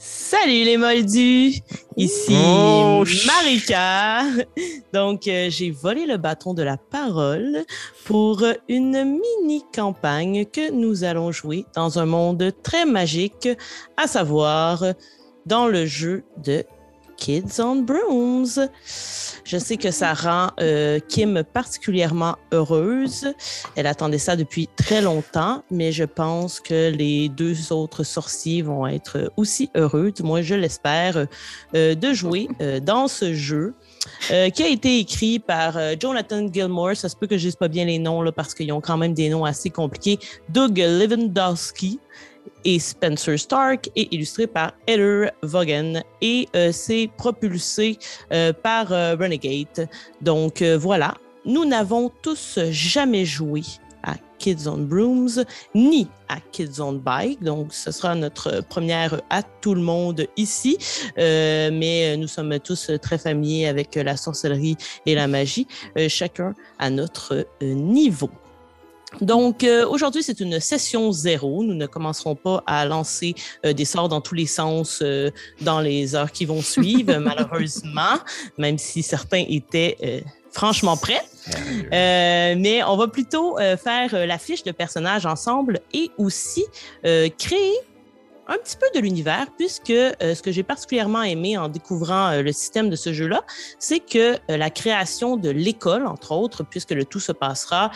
Salut les moldus! Ici Oh, Marika. Donc, euh, j'ai volé le bâton de la parole pour une mini campagne que nous allons jouer dans un monde très magique, à savoir dans le jeu de Kids on Brooms. Je sais que ça rend euh, Kim particulièrement heureuse. Elle attendait ça depuis très longtemps, mais je pense que les deux autres sorciers vont être aussi heureux, du moins je l'espère, euh, de jouer euh, dans ce jeu. qui a été écrit par Jonathan Gilmore. Ça se peut que je dise pas bien les noms là, parce qu'ils ont quand même des noms assez compliqués. Doug Lewandowski et Spencer Stark et illustré par Heather Vaughan et euh, c'est propulsé euh, par euh, Renegade. Donc euh, voilà, nous n'avons tous jamais joué à Kids on Brooms ni à Kids on Bike. Donc ce sera notre première à tout le monde ici, Euh, mais nous sommes tous très familiers avec la sorcellerie et la magie, euh, chacun à notre euh, niveau. Donc, euh, aujourd'hui, c'est une session zéro. Nous ne commencerons pas à lancer euh, des sorts dans tous les sens euh, dans les heures qui vont suivre, malheureusement, même si certains étaient euh, franchement prêts. Euh, mais on va plutôt euh, faire la fiche de personnage ensemble et aussi euh, créer un petit peu de l'univers, puisque euh, ce que j'ai particulièrement aimé en découvrant euh, le système de ce jeu-là, c'est que euh, la création de l'école, entre autres, puisque le tout se passera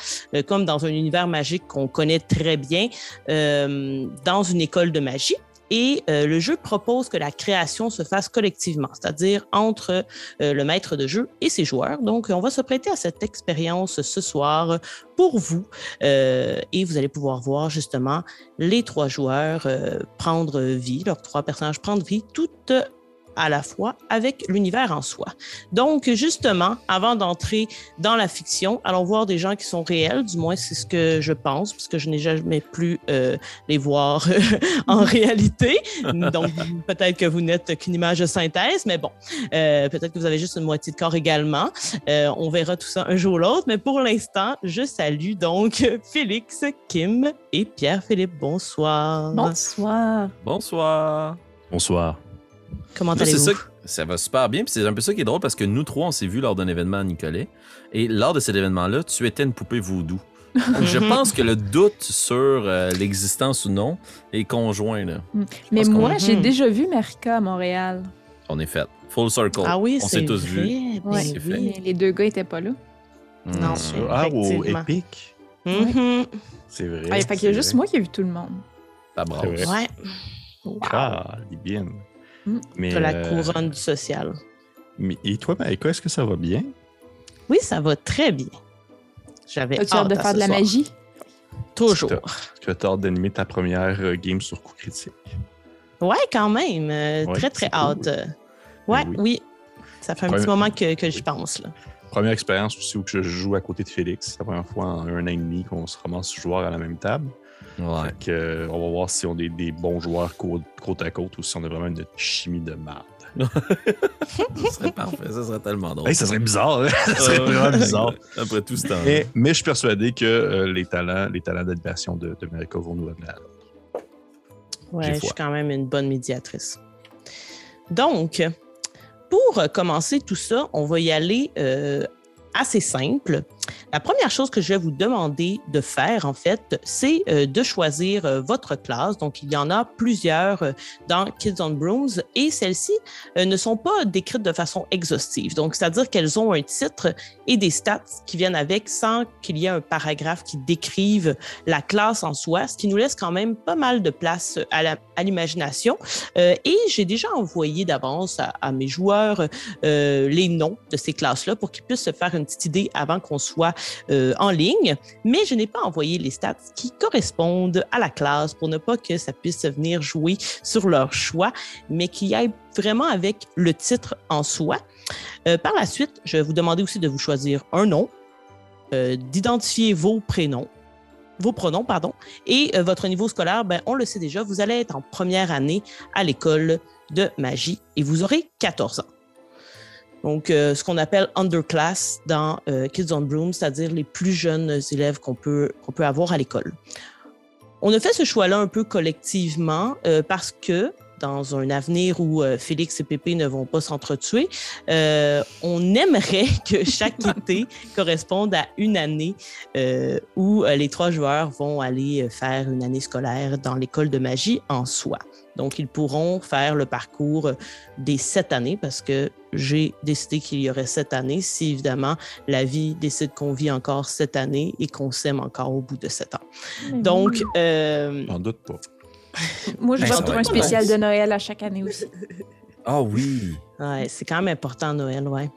comme dans un univers magique qu'on connaît très bien, dans une école de magie. Et euh, le jeu propose que la création se fasse collectivement, c'est-à-dire entre euh, le maître de jeu et ses joueurs. Donc, on va se prêter à cette expérience ce soir pour vous. Euh, et vous allez pouvoir voir justement les trois joueurs prendre vie, leurs trois personnages prendre vie, toutes à la fois avec l'univers en soi. Donc, justement, avant d'entrer dans la fiction, allons voir des gens qui sont réels, du moins c'est ce que je pense, puisque je n'ai jamais plus euh, les voir en réalité. Donc, peut-être que vous n'êtes qu'une image de synthèse, mais bon, euh, peut-être que vous avez juste une moitié de corps également. Euh, on verra tout ça un jour ou l'autre, mais pour l'instant, je salue donc Félix, Kim et Pierre-Philippe. Bonsoir. Bonsoir. Bonsoir. Bonsoir. Comment allez-vous? ça, ça va super bien. Puis c'est un peu ça qui est drôle parce que nous trois, on s'est vus lors d'un événement à Nicolet. Et lors de cet événement-là, tu étais une poupée voodoo. Donc, je pense que le doute sur euh, l'existence ou non est conjoint. Là. Mais pense qu'on- moi, j'ai Mhm. déjà vu Marika à Montréal. On est fait. Full circle. Ah oui, on c'est s'est tous vrai. vus. ben Ouais. C'est fait. oui. Mais les deux gars étaient pas là. Non, Hmm. c'est- Ah, Effectivement. Epic. Mhm. C'est vrai. Ah, fait qu'il y a juste moi qui ai vu tout le monde. C'est vrai. Ouais, Ah, bien. Mm. Mais, la euh, couronne du social. mais- et toi, Maïka, est-ce que ça va bien? Oui, ça va très bien. J'avais As-tu hâte de à faire de la soir. magie? Toujours. Est-ce que tu as hâte d'animer ta première euh, game sur coup critique? Ouais, quand même. euh, Ouais, très, très cool. hâte. Euh, Ouais, Oui. oui. Ça fait un petit moment que, que j'y pense. Là. Première expérience aussi où je joue à côté de Félix. C'est la première fois en un an et demi qu'on se ramasse joueurs à la même table. Ouais. Fait que, euh, on va voir si on est des bons joueurs côte, côte à côte ou si on a vraiment une chimie de merde. ça serait parfait. Ça serait tellement drôle. Hey, ça serait bizarre, hein? ça serait vraiment bizarre. Après tout ce temps. Mais, mais je suis persuadé que euh, les talents, les talents d'animation de, de vont nous amener à l'autre. Ouais, J'ai je suis quand même une bonne médiatrice. Donc, pour commencer tout ça, on va y aller euh, assez simple. La première chose que je vais vous demander de faire, en fait, c'est euh, de choisir euh, votre classe. Donc, il y en a plusieurs euh, dans Kids on Brooms et celles-ci ne sont pas décrites de façon exhaustive. Donc, c'est-à-dire qu'elles ont un titre et des stats qui viennent avec sans qu'il y ait un paragraphe qui décrive la classe en soi, ce qui nous laisse quand même pas mal de place à l'imagination. Et j'ai déjà envoyé d'avance à, à mes joueurs les noms de ces classes-là pour qu'ils puissent se faire une petite idée avant qu'on soit euh, en ligne. Mais je n'ai pas envoyé les stats qui correspondent à la classe pour ne pas que ça puisse venir jouer sur leur choix, mais qui aille vraiment avec le titre en soi. Euh, par la suite, je vais vous demander aussi de vous choisir un nom, euh, d'identifier vos prénoms, vos pronoms, pardon, et votre niveau scolaire, ben, on le sait déjà, vous allez être en première année à l'école de magie et vous aurez 14 ans. Donc, euh, ce qu'on appelle underclass dans euh, Kids on Broom, c'est-à-dire les plus jeunes élèves qu'on peut, qu'on peut avoir à l'école. On a fait ce choix-là un peu collectivement euh, parce que dans un avenir où euh, Félix et Pépé ne vont pas s'entretuer, euh, on aimerait que chaque été corresponde à une année euh, où les trois joueurs vont aller faire une année scolaire dans l'école de magie en soi. Donc, ils pourront faire le parcours des sept années parce que j'ai décidé qu'il y aurait sept années si, évidemment, la vie décide qu'on vit encore sept années et qu'on s'aime encore au bout de sept ans. Donc, euh, J'en doute pas. moi, je Ben, vais pour un spécial nice. de Noël à chaque année aussi. Ah oui. Ouais, c'est quand même important Noël, ouais.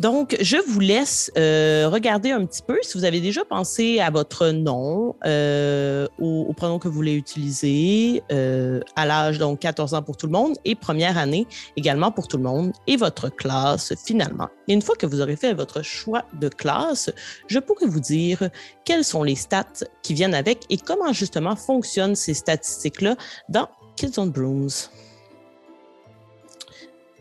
Donc, je vous laisse euh, regarder un petit peu si vous avez déjà pensé à votre nom, euh, au, au pronom que vous voulez utiliser, euh, à l'âge, donc 14 ans pour tout le monde, et première année également pour tout le monde, et votre classe finalement. Et une fois que vous aurez fait votre choix de classe, je pourrai vous dire quelles sont les stats qui viennent avec et comment justement fonctionnent ces statistiques-là dans Kids on Brooms.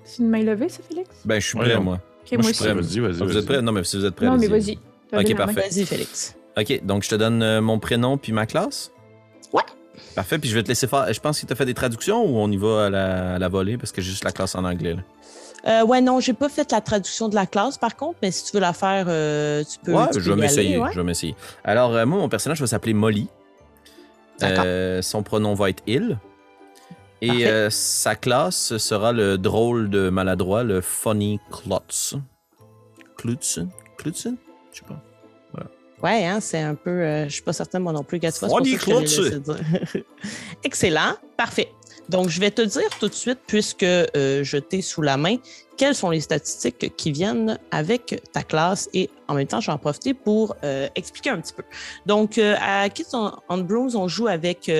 C'est une main levée, ça, Félix? Ben, je suis prêt, moi. Ok, Moi, moi je suis aussi. prêt. Vas-y, vas-y. Vous vas-y. êtes prêts? Non, mais si vous êtes prêts, Non, mais vas-y. Levez Ok, parfait. Vas-y, Félix. OK, donc je te donne euh, mon prénom puis ma classe? Ouais. Parfait, puis je vais te laisser faire. Je pense que tu as fait des traductions ou on y va à la, à la volée parce que j'ai juste la classe en anglais. Là. Euh, ouais, non, j'ai pas fait la traduction de la classe, par contre, mais si tu veux la faire, euh, tu peux. ouais, tu je peux vais aller, ouais. Je vais m'essayer. Alors, euh, moi, mon personnage va s'appeler Molly. D'accord. Euh, son pronom va être il. Et euh, sa classe sera le drôle de maladroit, le funny klutz. Klutz? Klutz? Je sais pas. Ouais, hein, c'est un peu. euh, je suis pas certaine, moi non plus. C'est Funny dire. Excellent. Parfait. Donc, je vais te dire tout de suite, puisque euh, je t'ai sous la main, quelles sont les statistiques qui viennent avec ta classe et en même temps, je vais en profiter pour euh, expliquer un petit peu. Donc, euh, à Kids on, on on joue avec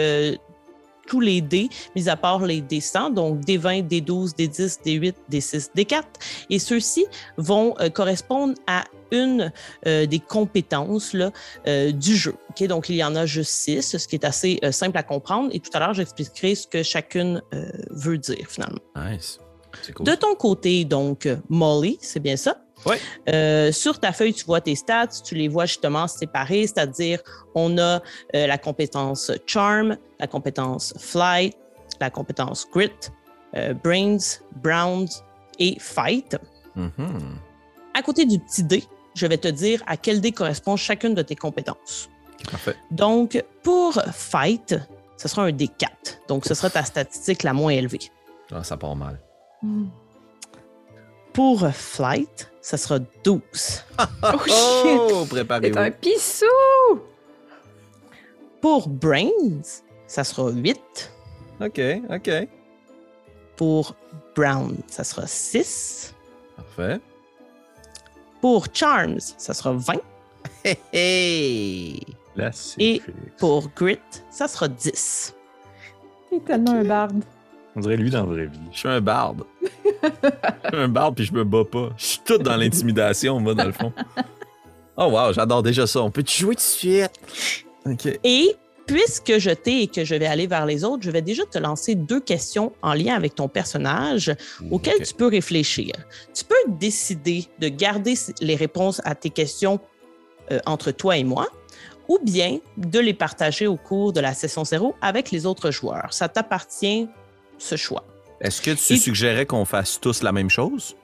tous les dés, mis à part les dés 100, donc des 20, des 12, des 10, des 8, des 6, des 4. Et ceux-ci vont euh, correspondre à une euh, des compétences là, euh, du jeu. Ok, Donc, il y en a juste six, ce qui est assez euh, simple à comprendre. Et tout à l'heure, j'expliquerai ce que chacune veut dire finalement. Nice. Cool. De ton côté, donc, Molly, c'est bien ça? Oui. Euh, sur ta feuille, tu vois tes stats, tu les vois justement séparés, c'est-à-dire on a euh, la compétence Charm, la compétence Flight, la compétence Grit, euh, Brains, Browns et Fight. Mhm. À côté du petit dé, je vais te dire à quel dé correspond chacune de tes compétences. Parfait. Donc, pour Fight, ce sera un D4. Donc, ce sera ta statistique la moins élevée. Ah, ça part mal. Hmm. Pour Flight, ce sera 12. Oh, shit! Oh, C'est un préparez-vous. pissou! Pour Brains, ça sera 8. OK, OK. Pour Brown, ça sera 6. Parfait. Pour Charms, ça sera 20. Hey, hey. Là, c'est Et. Pour Grit, ça sera 10. Il est tellement un barde. On dirait lui dans la vraie vie. Je suis un barde. je suis un barde puis je me bats pas. Je suis tout dans l'intimidation, moi, dans le fond. Oh wow, j'adore déjà ça. On peut-tu jouer tout de suite? OK. Et puisque je t'ai et que je vais aller vers les autres, je vais déjà te lancer deux questions en lien avec ton personnage auxquelles Ok. tu peux réfléchir. Tu peux décider de garder les réponses à tes questions euh, entre toi et moi ou bien de les partager au cours de la session zéro avec les autres joueurs. Ça t'appartient, ce choix. Est-ce que tu Et- suggérais qu'on fasse tous la même chose?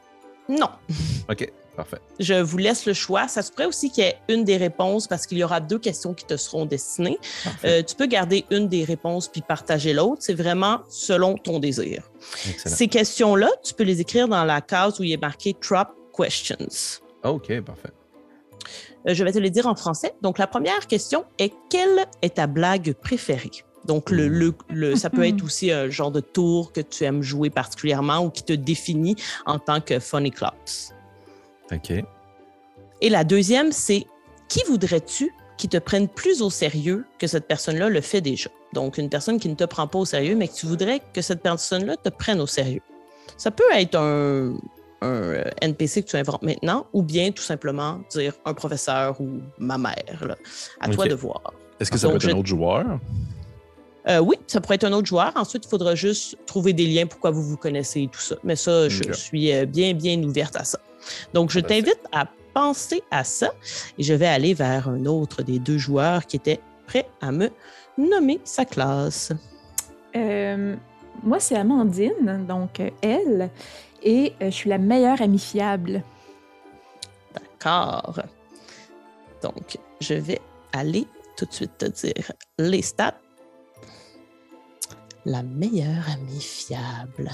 Non, OK, parfait. je vous laisse le choix. Ça se pourrait aussi qu'il y ait une des réponses parce qu'il y aura deux questions qui te seront destinées. Euh, tu peux garder une des réponses puis partager l'autre. C'est vraiment selon ton désir. Excellent. Ces questions-là, tu peux les écrire dans la case où il est marqué Drop Questions. OK, parfait. Euh, je vais te les dire en français. Donc, la première question est quelle est ta blague préférée? Donc, le, le- le- ça peut être aussi un genre de tour que tu aimes jouer particulièrement ou qui te définit en tant que Funny Clubs. OK. Et la deuxième, c'est qui voudrais-tu qui te prenne plus au sérieux que cette personne-là le fait déjà? Donc, une personne qui ne te prend pas au sérieux, mais que tu voudrais que cette personne-là te prenne au sérieux. Ça peut être un, un, euh, NPC que tu inventes maintenant, ou bien tout simplement dire un professeur ou ma mère. là. À toi de voir. Est-ce que ça Donc, peut être je- un autre joueur? Euh, oui, ça pourrait être un autre joueur. Ensuite, il faudra juste trouver des liens pourquoi vous vous connaissez et tout ça. Mais ça, je suis euh, bien, bien ouverte à ça. Donc, je t'invite à penser à ça et je vais aller vers un autre des deux joueurs qui était prêt à me nommer sa classe. Euh, moi, c'est Amandine, donc elle, et euh, je suis la meilleure amie fiable. D'accord. Donc, je vais aller tout de suite te dire les stats. La meilleure amie fiable.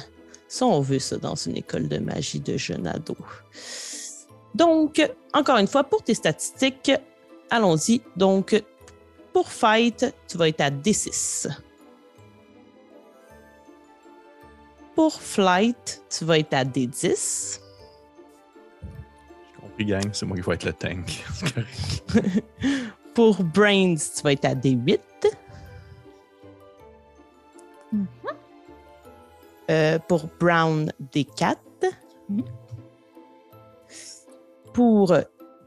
Ça, on veut ça dans une école de magie de jeunes ados. Donc, encore une fois, pour tes statistiques, allons-y. Donc, pour Fight, tu vas être à D6. Pour Flight, tu vas être à D10. J'ai compris, gang. C'est moi qui vais être le tank. Pour Brains, tu vas être à D8. Mhm. Euh, pour Brown, D4. Mhm. Pour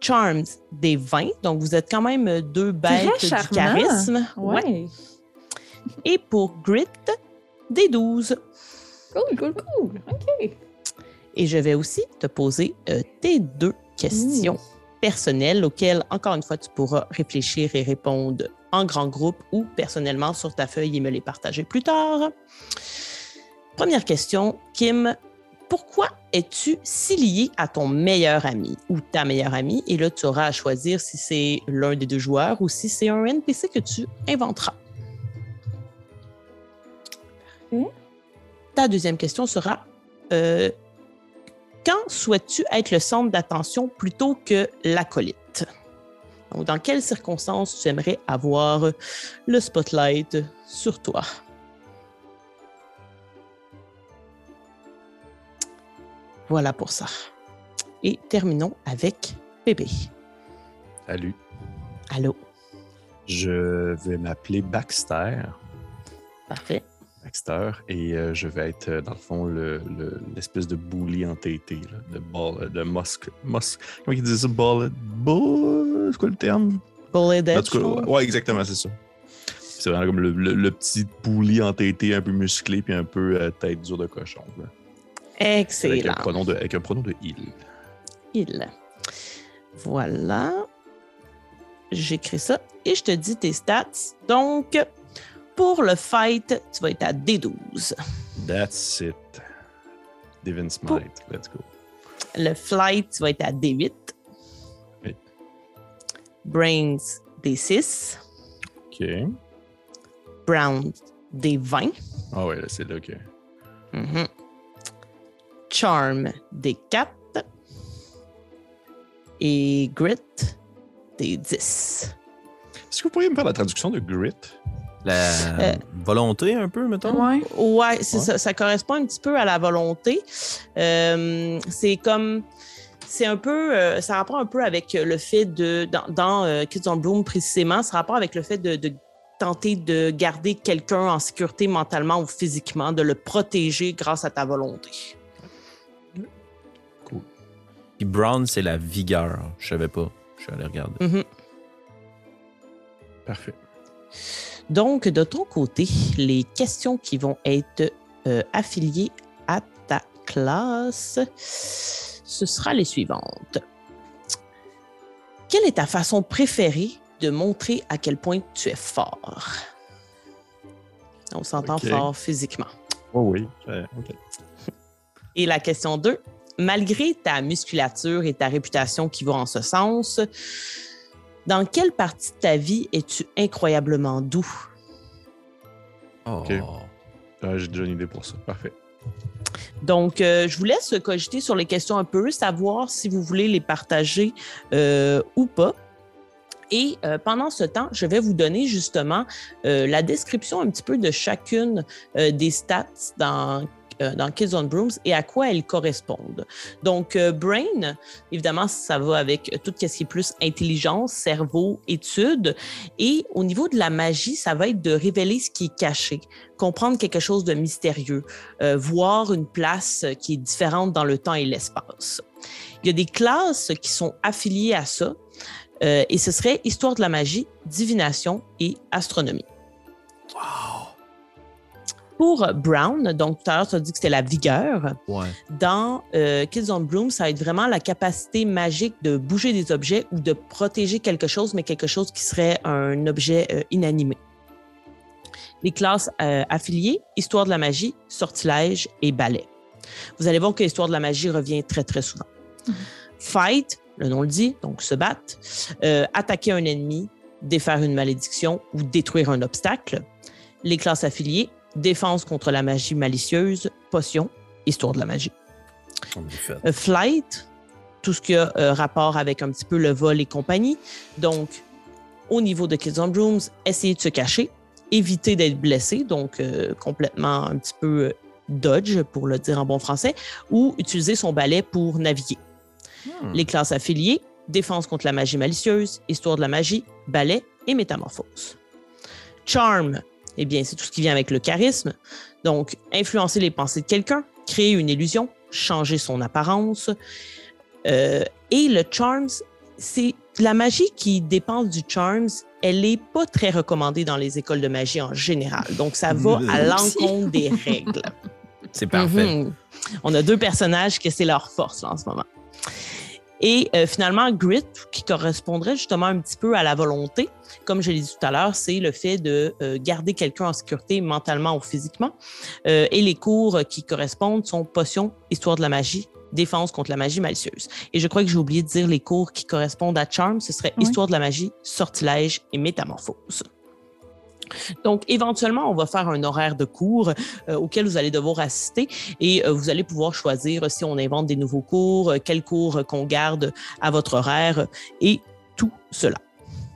Charms, D20. Donc, vous êtes quand même deux bêtes du charisme. Ouais. Ouais. Et pour Grit, D12. Cool, cool, cool. OK. Et je vais aussi te poser euh, tes deux questions personnelles auxquelles, encore une fois, tu pourras réfléchir et répondre en grand groupe ou personnellement sur ta feuille et me les partager plus tard. Première question, Kim. Pourquoi es-tu si lié à ton meilleur ami ou ta meilleure amie? Et là, tu auras à choisir si c'est l'un des deux joueurs ou si c'est un NPC que tu inventeras. Parfait. Ta deuxième question sera euh, quand souhaites-tu être le centre d'attention plutôt que l'acolyte? Donc, dans quelles circonstances tu aimerais avoir le spotlight sur toi? Voilà pour ça. Et terminons avec bébé. Salut. Allô? Je vais m'appeler Baxter. Parfait. Et euh, je vais être, euh, dans le fond, le- le- l'espèce de bully entêté, là, de, ball, de Musk. Musk. Comment ils disent? Ça? Ball. Ball. C'est quoi le terme? Bullet En Edge. cas, ouais, exactement, c'est ça. C'est vraiment comme le, le- le petit bully entêté, un peu musclé, puis un peu euh, tête dure de cochon. là. Avec, Excellent. un pronom de, avec un pronom de il. il. Voilà. J'écris ça et je te dis tes stats. Donc, pour le fight, tu vas être à D12. That's it. Divine Smite. Let's go. Le flight, tu vas être à D8. Oui. Brains, D6. OK. Brown, D20. Ah ouais, là, c'est là que. Mhm. Charm, D4. Et Grit, D10. Est-ce que vous pourriez me faire la traduction de grit? La Euh, volonté, un peu, mettons? Ouais. Ouais, Ouais. ça. Ça correspond un petit peu à la volonté. Euh, c'est comme. C'est un peu. euh, ça rapporte un peu avec le fait de. Dans, dans euh, Kids on Bloom, précisément, ça rapporte avec le fait de, de tenter de garder quelqu'un en sécurité mentalement ou physiquement, de le protéger grâce à ta volonté. Puis Brown, c'est la vigueur. Je savais pas. Je suis allé regarder. Mhm. Parfait. Donc, de ton côté, les questions qui vont être euh, affiliées à ta classe, ce sera les suivantes. Quelle est ta façon préférée de montrer à quel point tu es fort? On s'entend fort physiquement. Oh oui. euh, OK. Et la question 2, malgré ta musculature et ta réputation qui vont en ce sens, dans quelle partie de ta vie es-tu incroyablement doux? Oh. Ok. Ah, J'ai déjà une idée pour ça. Parfait. Donc, euh, je vous laisse cogiter sur les questions un peu, savoir si vous voulez les partager euh, ou pas. Et euh, pendant ce temps, je vais vous donner justement euh, la description un petit peu de chacune euh, des stats dans, dans Kids on Brooms et à quoi elles correspondent. Donc, euh, Brain, évidemment, ça va avec tout ce qui est plus intelligence, cerveau, étude. Et au niveau de la magie, ça va être de révéler ce qui est caché, comprendre quelque chose de mystérieux, euh, voir une place qui est différente dans le temps et l'espace. Il y a des classes qui sont affiliées à ça, euh, et ce serait Histoire de la magie, Divination et Astronomie. Pour Brown, donc tout à l'heure, tu as dit que c'était la vigueur. Ouais. Dans euh, Kids on Bloom, ça va être vraiment la capacité magique de bouger des objets ou de protéger quelque chose, mais quelque chose qui serait un objet euh, inanimé. Les classes euh, affiliées, histoire de la magie, sortilège et ballet. Vous allez voir que l'histoire de la magie revient très, très souvent. Fight, le nom le dit, donc se battre, euh, attaquer un ennemi, défaire une malédiction ou détruire un obstacle. Les classes affiliées, défense contre la magie malicieuse, potion, histoire de la magie. Euh, flight, tout ce qui a euh, rapport avec un petit peu le vol et compagnie. Donc, au niveau de Kids on Brooms, essayer de se cacher, éviter d'être blessé, donc euh, complètement un petit peu dodge, pour le dire en bon français, ou utiliser son balai pour naviguer. Hmm. Les classes affiliées, défense contre la magie malicieuse, histoire de la magie, balai et métamorphose. Charm, eh bien, c'est tout ce qui vient avec le charisme. Donc, influencer les pensées de quelqu'un, créer une illusion, changer son apparence. Euh, et le charms, c'est la magie qui dépend du charms. Elle n'est pas très recommandée dans les écoles de magie en général. Donc, ça va à l'encontre des règles. C'est parfait. Mhm. On a deux personnages que c'est leur force là, en ce moment. Et euh, finalement, grit, qui correspondrait justement un petit peu à la volonté, comme je l'ai dit tout à l'heure, c'est le fait de euh, garder quelqu'un en sécurité mentalement ou physiquement. Euh, et les cours qui correspondent sont potion, histoire de la magie, défense contre la magie malicieuse. Et je crois que j'ai oublié de dire les cours qui correspondent à charm, ce serait Oui. histoire de la magie, sortilège et métamorphose. Donc, éventuellement, on va faire un horaire de cours euh, auquel vous allez devoir assister et euh, vous allez pouvoir choisir euh, si on invente des nouveaux cours, euh, quels cours euh, qu'on garde à votre horaire et tout cela.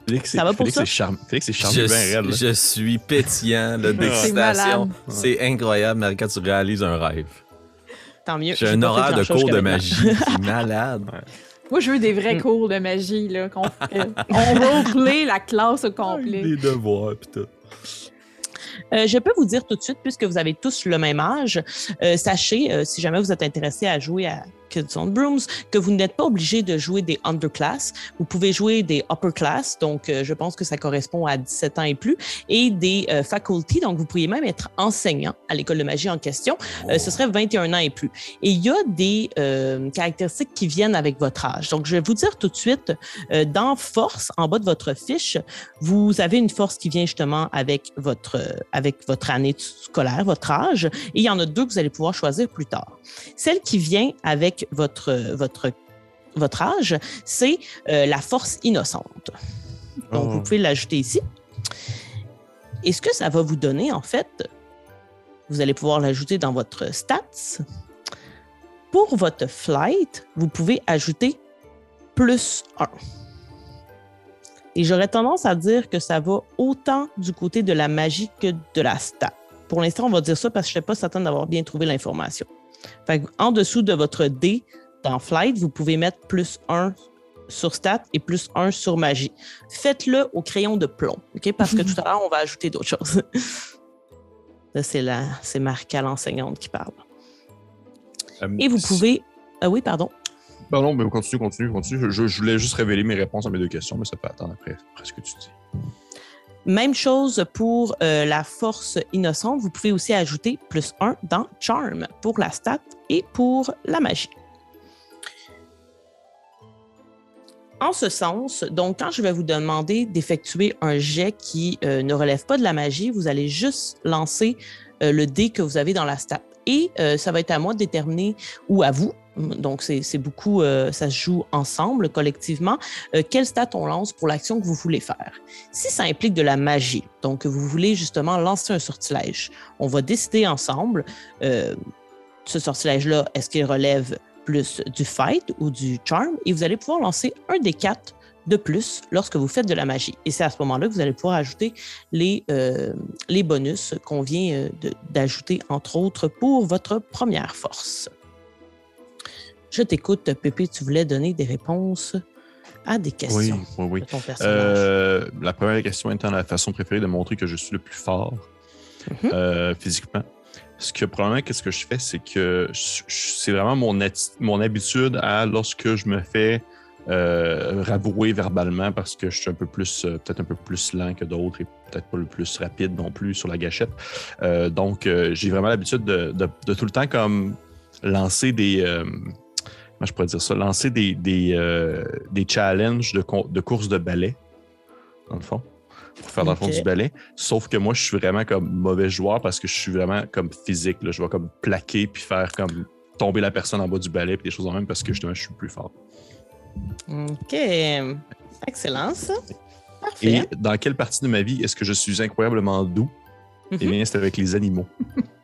Félix, Ça va pour Félix, ça? c'est charme- Félix, c'est charmé Je, bien raide. je suis pétillant d'excitation. C'est incroyable, Marie, quand tu réalises un rêve. Tant mieux. J'ai J'ai un horaire de cours de magie. C'est malade. Moi, je veux des vrais Mm. cours de magie, là. qu'on fait. On roleplay la classe au complet. Les devoirs, pis tout. Euh, je peux vous dire tout de suite, puisque vous avez tous le même âge, euh, sachez, euh, si jamais vous êtes intéressé à jouer à Kids on Brooms, que vous n'êtes pas obligé de jouer des underclass. Vous pouvez jouer des upper class, donc euh, je pense que ça correspond à 17 ans et plus, et des euh, faculty, donc vous pourriez même être enseignant à l'école de magie en question. Euh, ce serait 21 ans et plus. Et il y a des euh, caractéristiques qui viennent avec votre âge. Donc, je vais vous dire tout de suite, dans Force, en bas de votre fiche, vous avez une force qui vient justement avec votre, avec votre année scolaire, votre âge, et il y en a deux que vous allez pouvoir choisir plus tard. Celle qui vient avec votre, votre, votre âge, c'est euh, la force innocente. Donc, Oh. vous pouvez l'ajouter ici. Et ce que ça va vous donner, en fait, vous allez pouvoir l'ajouter dans votre stats. Pour votre flight, vous pouvez ajouter plus 1. Et j'aurais tendance à dire que ça va autant du côté de la magie que de la stat. Pour l'instant, on va dire ça parce que je ne suis pas certaine d'avoir bien trouvé l'information. Fait que en dessous de votre D dans Flight, vous pouvez mettre plus 1 sur stat et plus 1 sur magie. Faites-le au crayon de plomb, OK? Parce que tout à l'heure, on va ajouter d'autres choses. Là, c'est la, c'est Marca, l'enseignante, qui parle. Euh, Et vous pouvez. Ah oui, pardon. Pardon, mais continue, continue, continue. Je, je- je voulais juste révéler mes réponses à mes deux questions, mais ça peut attendre après, après ce que tu dis. Même chose pour euh, la force innocente. Vous pouvez aussi ajouter plus 1 dans Charm pour la stat et pour la magie. En ce sens, donc quand je vais vous demander d'effectuer un jet qui euh, ne relève pas de la magie, vous allez juste lancer euh, le dé que vous avez dans la stat. Et ça va être à moi de déterminer, ou à vous, donc c'est beaucoup, euh, ça se joue ensemble, collectivement, euh, quelle stat on lance pour l'action que vous voulez faire? Si ça implique de la magie, donc vous voulez justement lancer un sortilège, on va décider ensemble, euh, ce sortilège-là, est-ce qu'il relève plus du fight ou du charm, et vous allez pouvoir lancer un des quatre de plus lorsque vous faites de la magie. Et c'est à ce moment-là que vous allez pouvoir ajouter les, bonus qu'on vient d'ajouter, entre autres, pour votre première force. Je t'écoute, Pépé, tu voulais donner des réponses à des Oui, questions oui, oui. de ton personnage. Euh, la première question étant la façon préférée de montrer que je suis le plus fort Mhm. euh, physiquement. Ce que probablement, qu'est-ce que je fais, c'est que c'est vraiment mon, mon habitude à lorsque je me fais euh, rabrouer verbalement parce que je suis un peu plus, euh, peut-être un peu plus lent que d'autres et peut-être pas le plus rapide non plus sur la gâchette. Euh, donc, j'ai vraiment l'habitude de, de- de tout le temps comme lancer des. Je pourrais dire ça? Lancer des, des, euh, des challenges de, de course de ballet, dans le fond. pour faire dans le fond du ballet. Sauf que moi, je suis vraiment comme mauvais joueur parce que je suis vraiment comme physique. là. Je vais comme plaquer puis faire comme tomber la personne en bas du ballet puis des choses en même parce que justement, je suis plus fort. OK. Excellent, ça. Parfait. Et dans quelle partie de ma vie est-ce que je suis incroyablement doux? Eh Mhm. bien, c'est avec les animaux.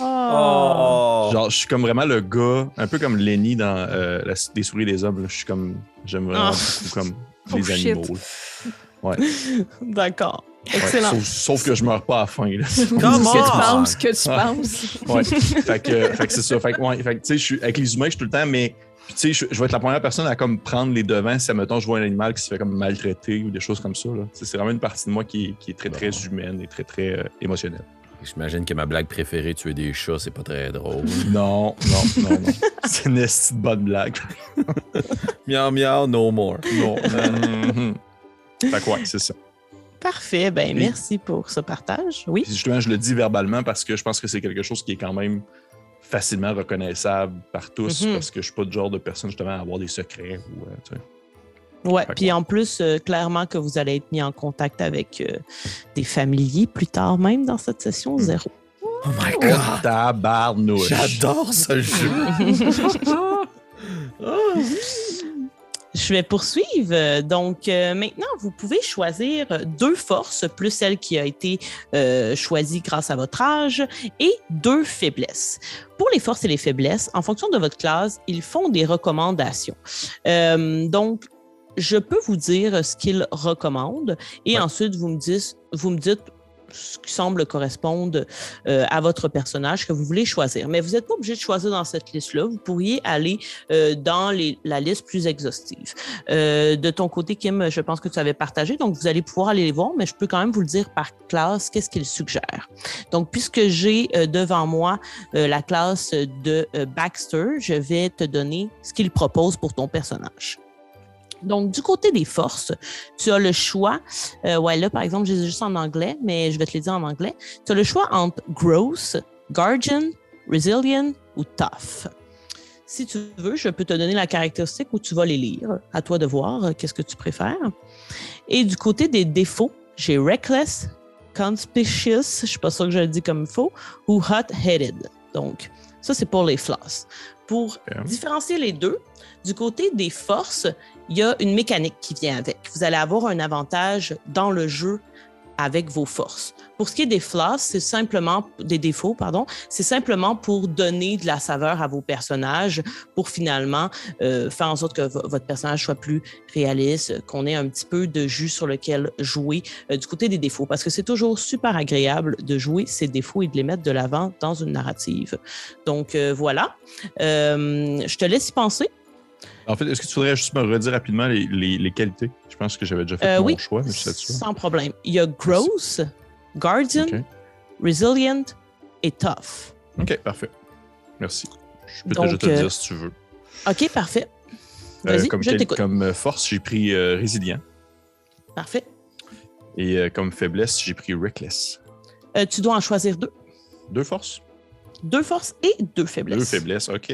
Oh. Genre, je suis comme vraiment le gars, un peu comme Lenny dans euh, la des souris des hommes. là. Je suis comme, j'aime vraiment Ah. beaucoup comme Oh, les shit. animaux. là. D'accord. Ouais. Excellent. Sauf, sauf que je meurs pas à la fin. Là. Come ce que tu penses, ce que tu Ouais. penses. Ouais. fait que, fait que c'est ça. Fait que, ouais, fait que, tu sais, je suis avec les humains, je suis tout le temps, mais puis, tu sais, je, je vais être la première personne à comme prendre les devants si, mettons, je vois un animal qui se fait comme maltraiter ou des choses comme ça. C'est vraiment une partie de moi qui, est- qui est très, très humaine et très, très euh, émotionnelle. J'imagine que ma blague préférée, tuer des chats, c'est pas très drôle. Non, non, non, non. c'est une bonne blague. miau miau, no more. Non. Mhm. fait que ouais, c'est ça. Parfait. Ben, Et- merci pour ce partage. Oui. Justement, je le dis verbalement parce que je pense que c'est quelque chose qui est quand même facilement reconnaissable par tous Mhm. parce que je suis pas le genre de personne justement à avoir des secrets ou euh, tu sais. Ouais. Puis en plus, euh, clairement que vous allez être mis en contact avec euh, des familiers plus tard, même dans cette session zéro. Oh my Oh, god! tabarnouche. J'adore ce jeu! Je vais poursuivre. Donc, euh, maintenant, vous pouvez choisir deux forces, plus celle qui a été euh, choisie grâce à votre âge, et deux faiblesses. Pour les forces et les faiblesses, en fonction de votre classe, ils font des recommandations. Euh, donc, je peux vous dire ce qu'ils recommandent et Ouais. ensuite, vous me dites, vous me dites ce qui semble correspondre euh, à votre personnage que vous voulez choisir. Mais vous n'êtes pas obligé de choisir dans cette liste-là. Vous pourriez aller euh, dans les- la liste plus exhaustive. Euh, de ton côté, Kim, je pense que tu avais partagé, donc vous allez pouvoir aller les voir, mais je peux quand même vous le dire par classe, qu'est-ce qu'il suggère. Donc, puisque j'ai devant moi la classe de Baxter, je vais te donner ce qu'il propose pour ton personnage. Donc, du côté des forces, tu as le choix. euh, ouais, là, par exemple, je les ai juste en anglais, mais je vais te les dire en anglais. Tu as le choix entre Gross, Guardian, Resilient ou Tough. Si tu veux, je peux te donner la caractéristique où tu vas les lire. À toi de voir euh, qu'est-ce que tu préfères. Et du côté des défauts, j'ai Reckless, Conspicuous, je suis pas sûre que je le dis comme il faut, ou Hot-Headed. Donc, ça, c'est pour les floss. Pour différencier les deux, du côté des forces, il y a une mécanique qui vient avec. Vous allez avoir un avantage dans le jeu avec vos forces. Pour ce qui est des floss, c'est simplement des défauts, pardon, c'est simplement pour donner de la saveur à vos personnages, pour finalement euh, faire en sorte que vo- votre personnage soit plus réaliste, qu'on ait un petit peu de jus sur lequel jouer euh, du côté des défauts, parce que c'est toujours super agréable de jouer ces défauts et de les mettre de l'avant dans une narrative. Donc euh, voilà, je te laisse y penser. En fait, est-ce que tu voudrais juste me redire rapidement les, les- les qualités? Je pense que j'avais déjà fait Euh, mon oui, choix, mais je suis sans problème. Il y a Gross, Guardian. Resilient et Tough. OK, parfait. Merci. Je peux Donc, déjà te le euh, dire si tu veux. OK, parfait. Euh, Vas-y, comme, je quel- t'écoute. comme euh, force, j'ai pris euh, résilient. Parfait. Et euh, comme faiblesse, j'ai pris reckless. Tu dois en choisir deux. Deux forces? Deux forces et deux faiblesses. Deux faiblesses, OK.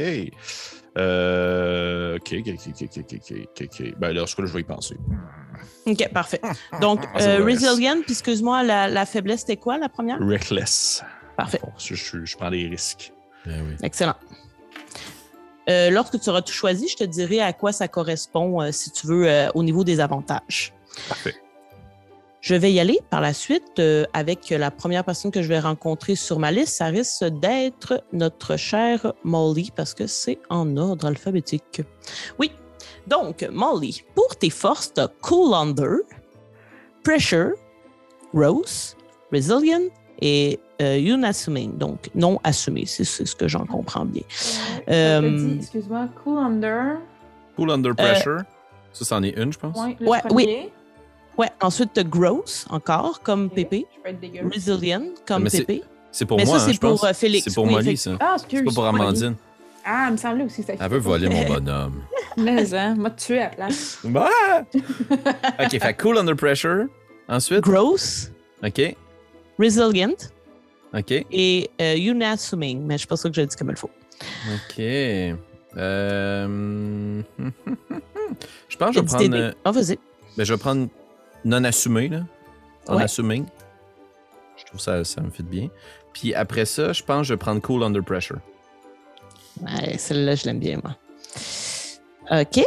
Euh, ok, ok, ok, ok, ok, ok. Ben là, je que je vais y penser. Ok, parfait. Ah, ah, Donc, ah, euh, resilient, puis excuse-moi, la, faiblesse, c'était quoi la première? Reckless. Parfait. Bon, je, je, prends des risques. Ben oui. Excellent. Euh, lorsque tu auras tout choisi, je te dirai à quoi ça correspond, euh, si tu veux, euh, au niveau des avantages. Parfait. Je vais y aller par la suite euh, avec la première personne que je vais rencontrer sur ma liste. Ça risque d'être notre chère Molly parce que c'est en ordre alphabétique. Oui. Donc, Molly, pour tes forces, tu Cool Under, Pressure, Rose, Resilient et euh, Unassuming. Donc, non assumé, c'est ce que j'en comprends bien. Euh, Euh, excuse-moi, Cool Under. Cool under pressure. Ça, c'en est une, je pense. Ouais, le Ouais, premier. Ouais, ensuite, tu Gross, encore, comme Pépé. Je peux être dégueu. Resilient, comme Pépé. C'est pour Mais moi, ça, hein, c'est pense. pour, euh, Félix. C'est pour Oui, Molly, ça. Ah, excuse. C'est pas pour Amandine. Ah, il me semblait aussi que ça Elle veut voler mon bonhomme. Mais, hein, m'a tué à la place. Bah! ok, fait cool under pressure. Ensuite, Gross, ok, Resilient ok, et euh, Unassuming. Mais je pense pas que je le dis comme il faut. ok. Euh... Je pense que je vais prendre. Ah, vas-y. ben, je vais prendre non assumé, là. en Ouais. assuming. Je trouve ça, ça me fit bien. Puis après ça, je pense que je vais prendre Cool Under Pressure. Ouais, celle-là, je l'aime bien, moi. OK.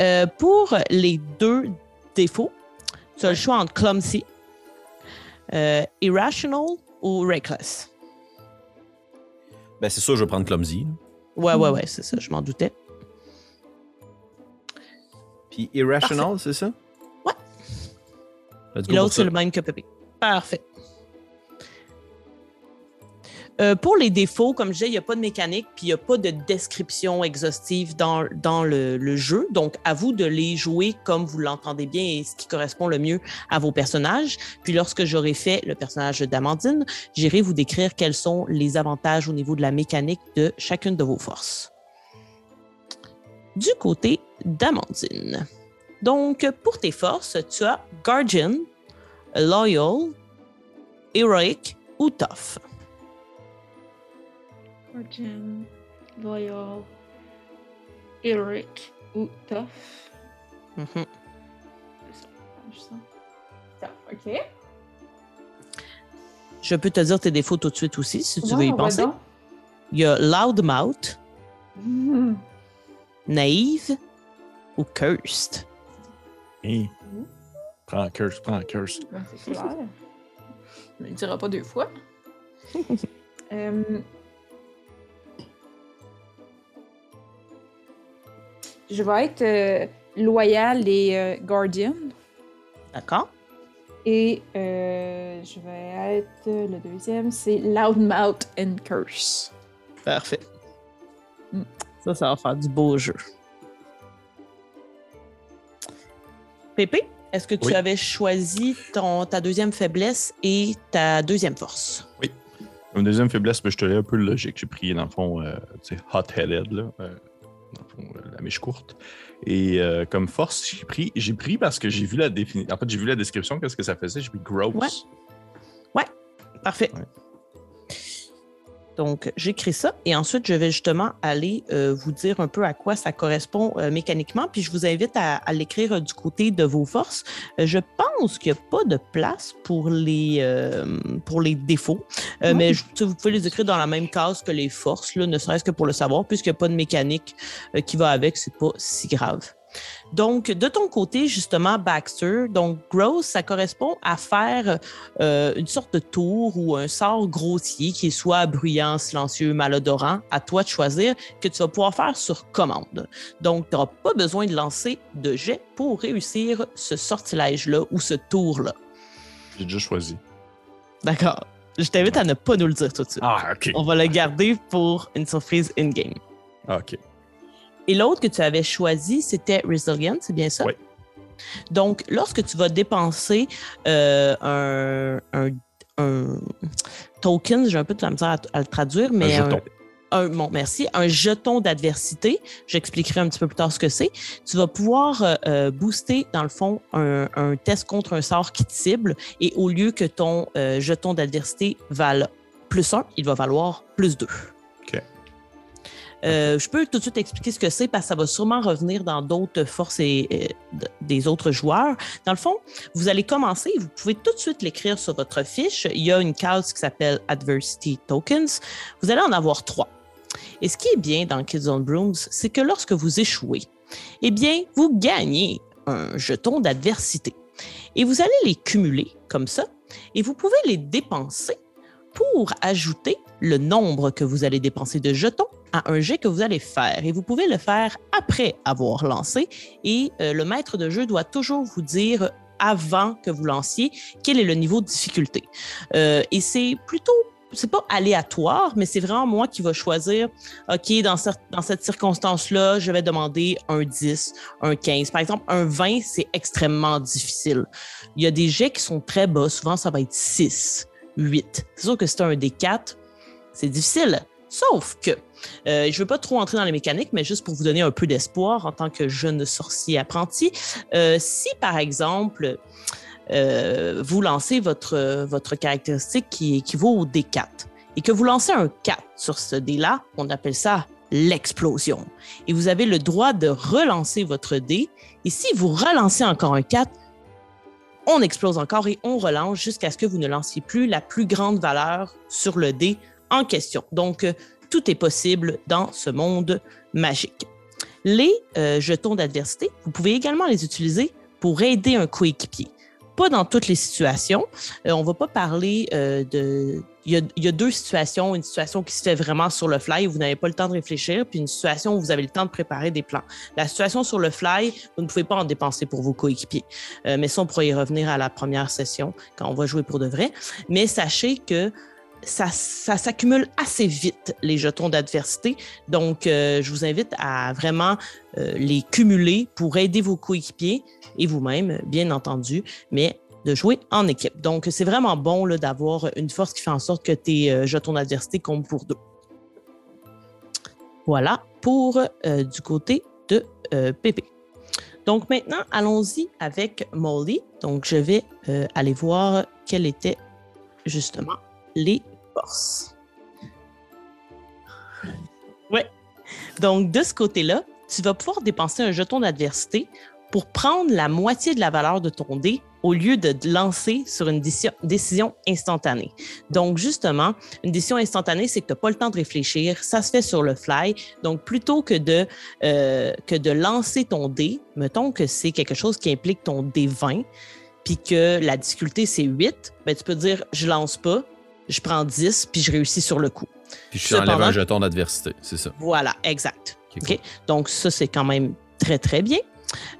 Euh, pour les deux défauts, tu as le choix entre clumsy, euh, irrational ou reckless. Ben, c'est sûr, je vais prendre Clumsy. Ouais, ouais, ouais, c'est ça, je m'en doutais. Puis Irrational, c'est ça? Let's go l'autre, c'est le même que Pépé. Parfait. Euh, pour les défauts, comme je disais, il n'y a pas de mécanique, puis il n'y a pas de description exhaustive dans, dans le, le jeu. Donc, à vous de les jouer comme vous l'entendez bien et ce qui correspond le mieux à vos personnages. Puis, lorsque j'aurai fait le personnage d'Amandine, j'irai vous décrire quels sont les avantages au niveau de la mécanique de chacune de vos forces. Du côté d'Amandine. Donc, pour tes forces, tu as Guardian, Loyal, Heroic ou Tough. Virgin, Loyal, Eric ou Tough. Mhm. Tough, ok. Je peux te dire tes défauts tout de suite aussi, si tu veux y penser. ouais. Il y a Loudmouth, Hmm. Naïve ou Cursed. Hey. Prends un curse, prends un curse. Ouais, c'est clair. Mais il ne dira pas deux fois. Euh, Je vais être euh, loyal et euh, guardian. D'accord? Et euh, je vais être euh, le deuxième, c'est loudmouth and curse. Parfait. Mm. Ça, ça va faire du beau jeu. Pépé, est-ce que tu Oui. avais choisi ton, ta deuxième faiblesse et ta deuxième force? Une deuxième faiblesse, ben, je te l'ai un peu logique. J'ai pris, dans le fond, euh, tu sais, hot-headed, là. euh, dans le fond, euh, la mèche courte. Et euh, comme force, j'ai pris, j'ai pris parce que j'ai vu la définition. En fait, j'ai vu la description, qu'est-ce que ça faisait. J'ai pris gross. Ouais. Parfait. Ouais. Donc, j'écris ça et ensuite, je vais justement aller euh, vous dire un peu à quoi ça correspond euh, mécaniquement. Puis, je vous invite à, à l'écrire euh, du côté de vos forces. Euh, je pense qu'il n'y a pas de place pour les, euh, pour les défauts, Euh, mais je- vous pouvez les écrire dans la même case que les forces, là, ne serait-ce que pour le savoir, puisqu'il n'y a pas de mécanique qui va avec, c'est pas si grave. Donc, de ton côté, justement, Baxter, donc gross, ça correspond à faire euh, une sorte de tour ou un sort grossier qui est soit bruyant, silencieux, malodorant, à toi de choisir, que tu vas pouvoir faire sur commande. Donc, tu n'auras pas besoin de lancer de jet pour réussir ce sortilège-là ou ce tour-là. J'ai déjà choisi. D'accord. Je t'invite à ne pas nous le dire tout de suite. Ah, OK. On va le garder pour une surprise in-game. Ah, OK. Et l'autre que tu avais choisi, c'était Resilient, c'est bien ça? Oui. Donc, lorsque tu vas dépenser euh, un, un- un token, j'ai un peu de la misère à, à le traduire, mais un jeton. un- bon, merci, un jeton d'adversité. J'expliquerai un petit peu plus tard ce que c'est. Tu vas pouvoir euh, euh, booster, dans le fond, un, un test contre un sort qui te cible. Et au lieu que ton euh, jeton d'adversité vale plus 1, il va valoir plus 2. Euh, je peux tout de suite expliquer ce que c'est parce que ça va sûrement revenir dans d'autres forces et, d- des autres joueurs. Dans le fond, vous allez commencer, vous pouvez tout de suite l'écrire sur votre fiche. Il y a une case qui s'appelle Adversity Tokens. Vous allez en avoir trois. Et ce qui est bien dans Kids on Brooms, c'est que lorsque vous échouez, eh bien, vous gagnez un jeton d'adversité. Et vous allez les cumuler comme ça, et vous pouvez les dépenser pour ajouter le nombre que vous allez dépenser de jetons à un jet que vous allez faire. Et vous pouvez le faire après avoir lancé. Et euh, le maître de jeu doit toujours vous dire avant que vous lanciez quel est le niveau de difficulté. Euh, et c'est plutôt c'est pas aléatoire, mais c'est vraiment moi qui va choisir, OK, dans, dans cette circonstance-là, je vais demander un 10, un 15. Par exemple, un 20, c'est extrêmement difficile. Il y a des jets qui sont très bas. Souvent, ça va être 6, 8. C'est sûr que tu un D4, c'est difficile. Sauf que, euh, je ne veux pas trop entrer dans les mécaniques, mais juste pour vous donner un peu d'espoir en tant que jeune sorcier apprenti, euh, si par exemple, euh, vous lancez votre, votre caractéristique qui équivaut au D4 et que vous lancez un 4 sur ce dé-là, on appelle ça l'explosion. Et vous avez le droit de relancer votre dé. Et si vous relancez encore un 4, on explose encore et on relance jusqu'à ce que vous ne lanciez plus la plus grande valeur sur le dé en question. Donc, euh, tout est possible dans ce monde magique. Les euh, jetons d'adversité, vous pouvez également les utiliser pour aider un coéquipier. Pas dans toutes les situations. Euh, on ne va pas parler de il y, a, il y, a, deux situations. Une situation qui se fait vraiment sur le fly où vous n'avez pas le temps de réfléchir, puis une situation où vous avez le temps de préparer des plans. La situation sur le fly, vous ne pouvez pas en dépenser pour vos coéquipiers. Euh, mais ça, on pourrait y revenir à la première session quand on va jouer pour de vrai. Mais sachez que ça, ça s'accumule assez vite, les jetons d'adversité. Donc, euh, je vous invite à vraiment euh, les cumuler pour aider vos coéquipiers et vous-même, bien entendu. Mais de jouer en équipe. Donc, c'est vraiment bon d'avoir une force qui fait en sorte que tes euh, jetons d'adversité comptent pour deux. Voilà pour euh, du côté de euh, Pépé. Donc maintenant, allons-y avec Molly. Donc, je vais euh, aller voir quelles étaient justement les forces. Ouais. Donc, de ce côté-là, tu vas pouvoir dépenser un jeton d'adversité pour prendre la moitié de la valeur de ton dé au lieu de lancer sur une décision instantanée. Donc, justement, une décision instantanée, c'est que tu n'as pas le temps de réfléchir, ça se fait sur le fly. Donc, plutôt que de, euh, que de lancer ton dé, mettons que c'est quelque chose qui implique ton dé 20, puis que la difficulté, c'est 8, ben, tu peux dire, je lance pas, je prends 10, puis je réussis sur le coup. Puis je enlève un jeton d'adversité, c'est ça. Voilà, exact. Okay, cool. Donc, ça, c'est quand même très, très bien.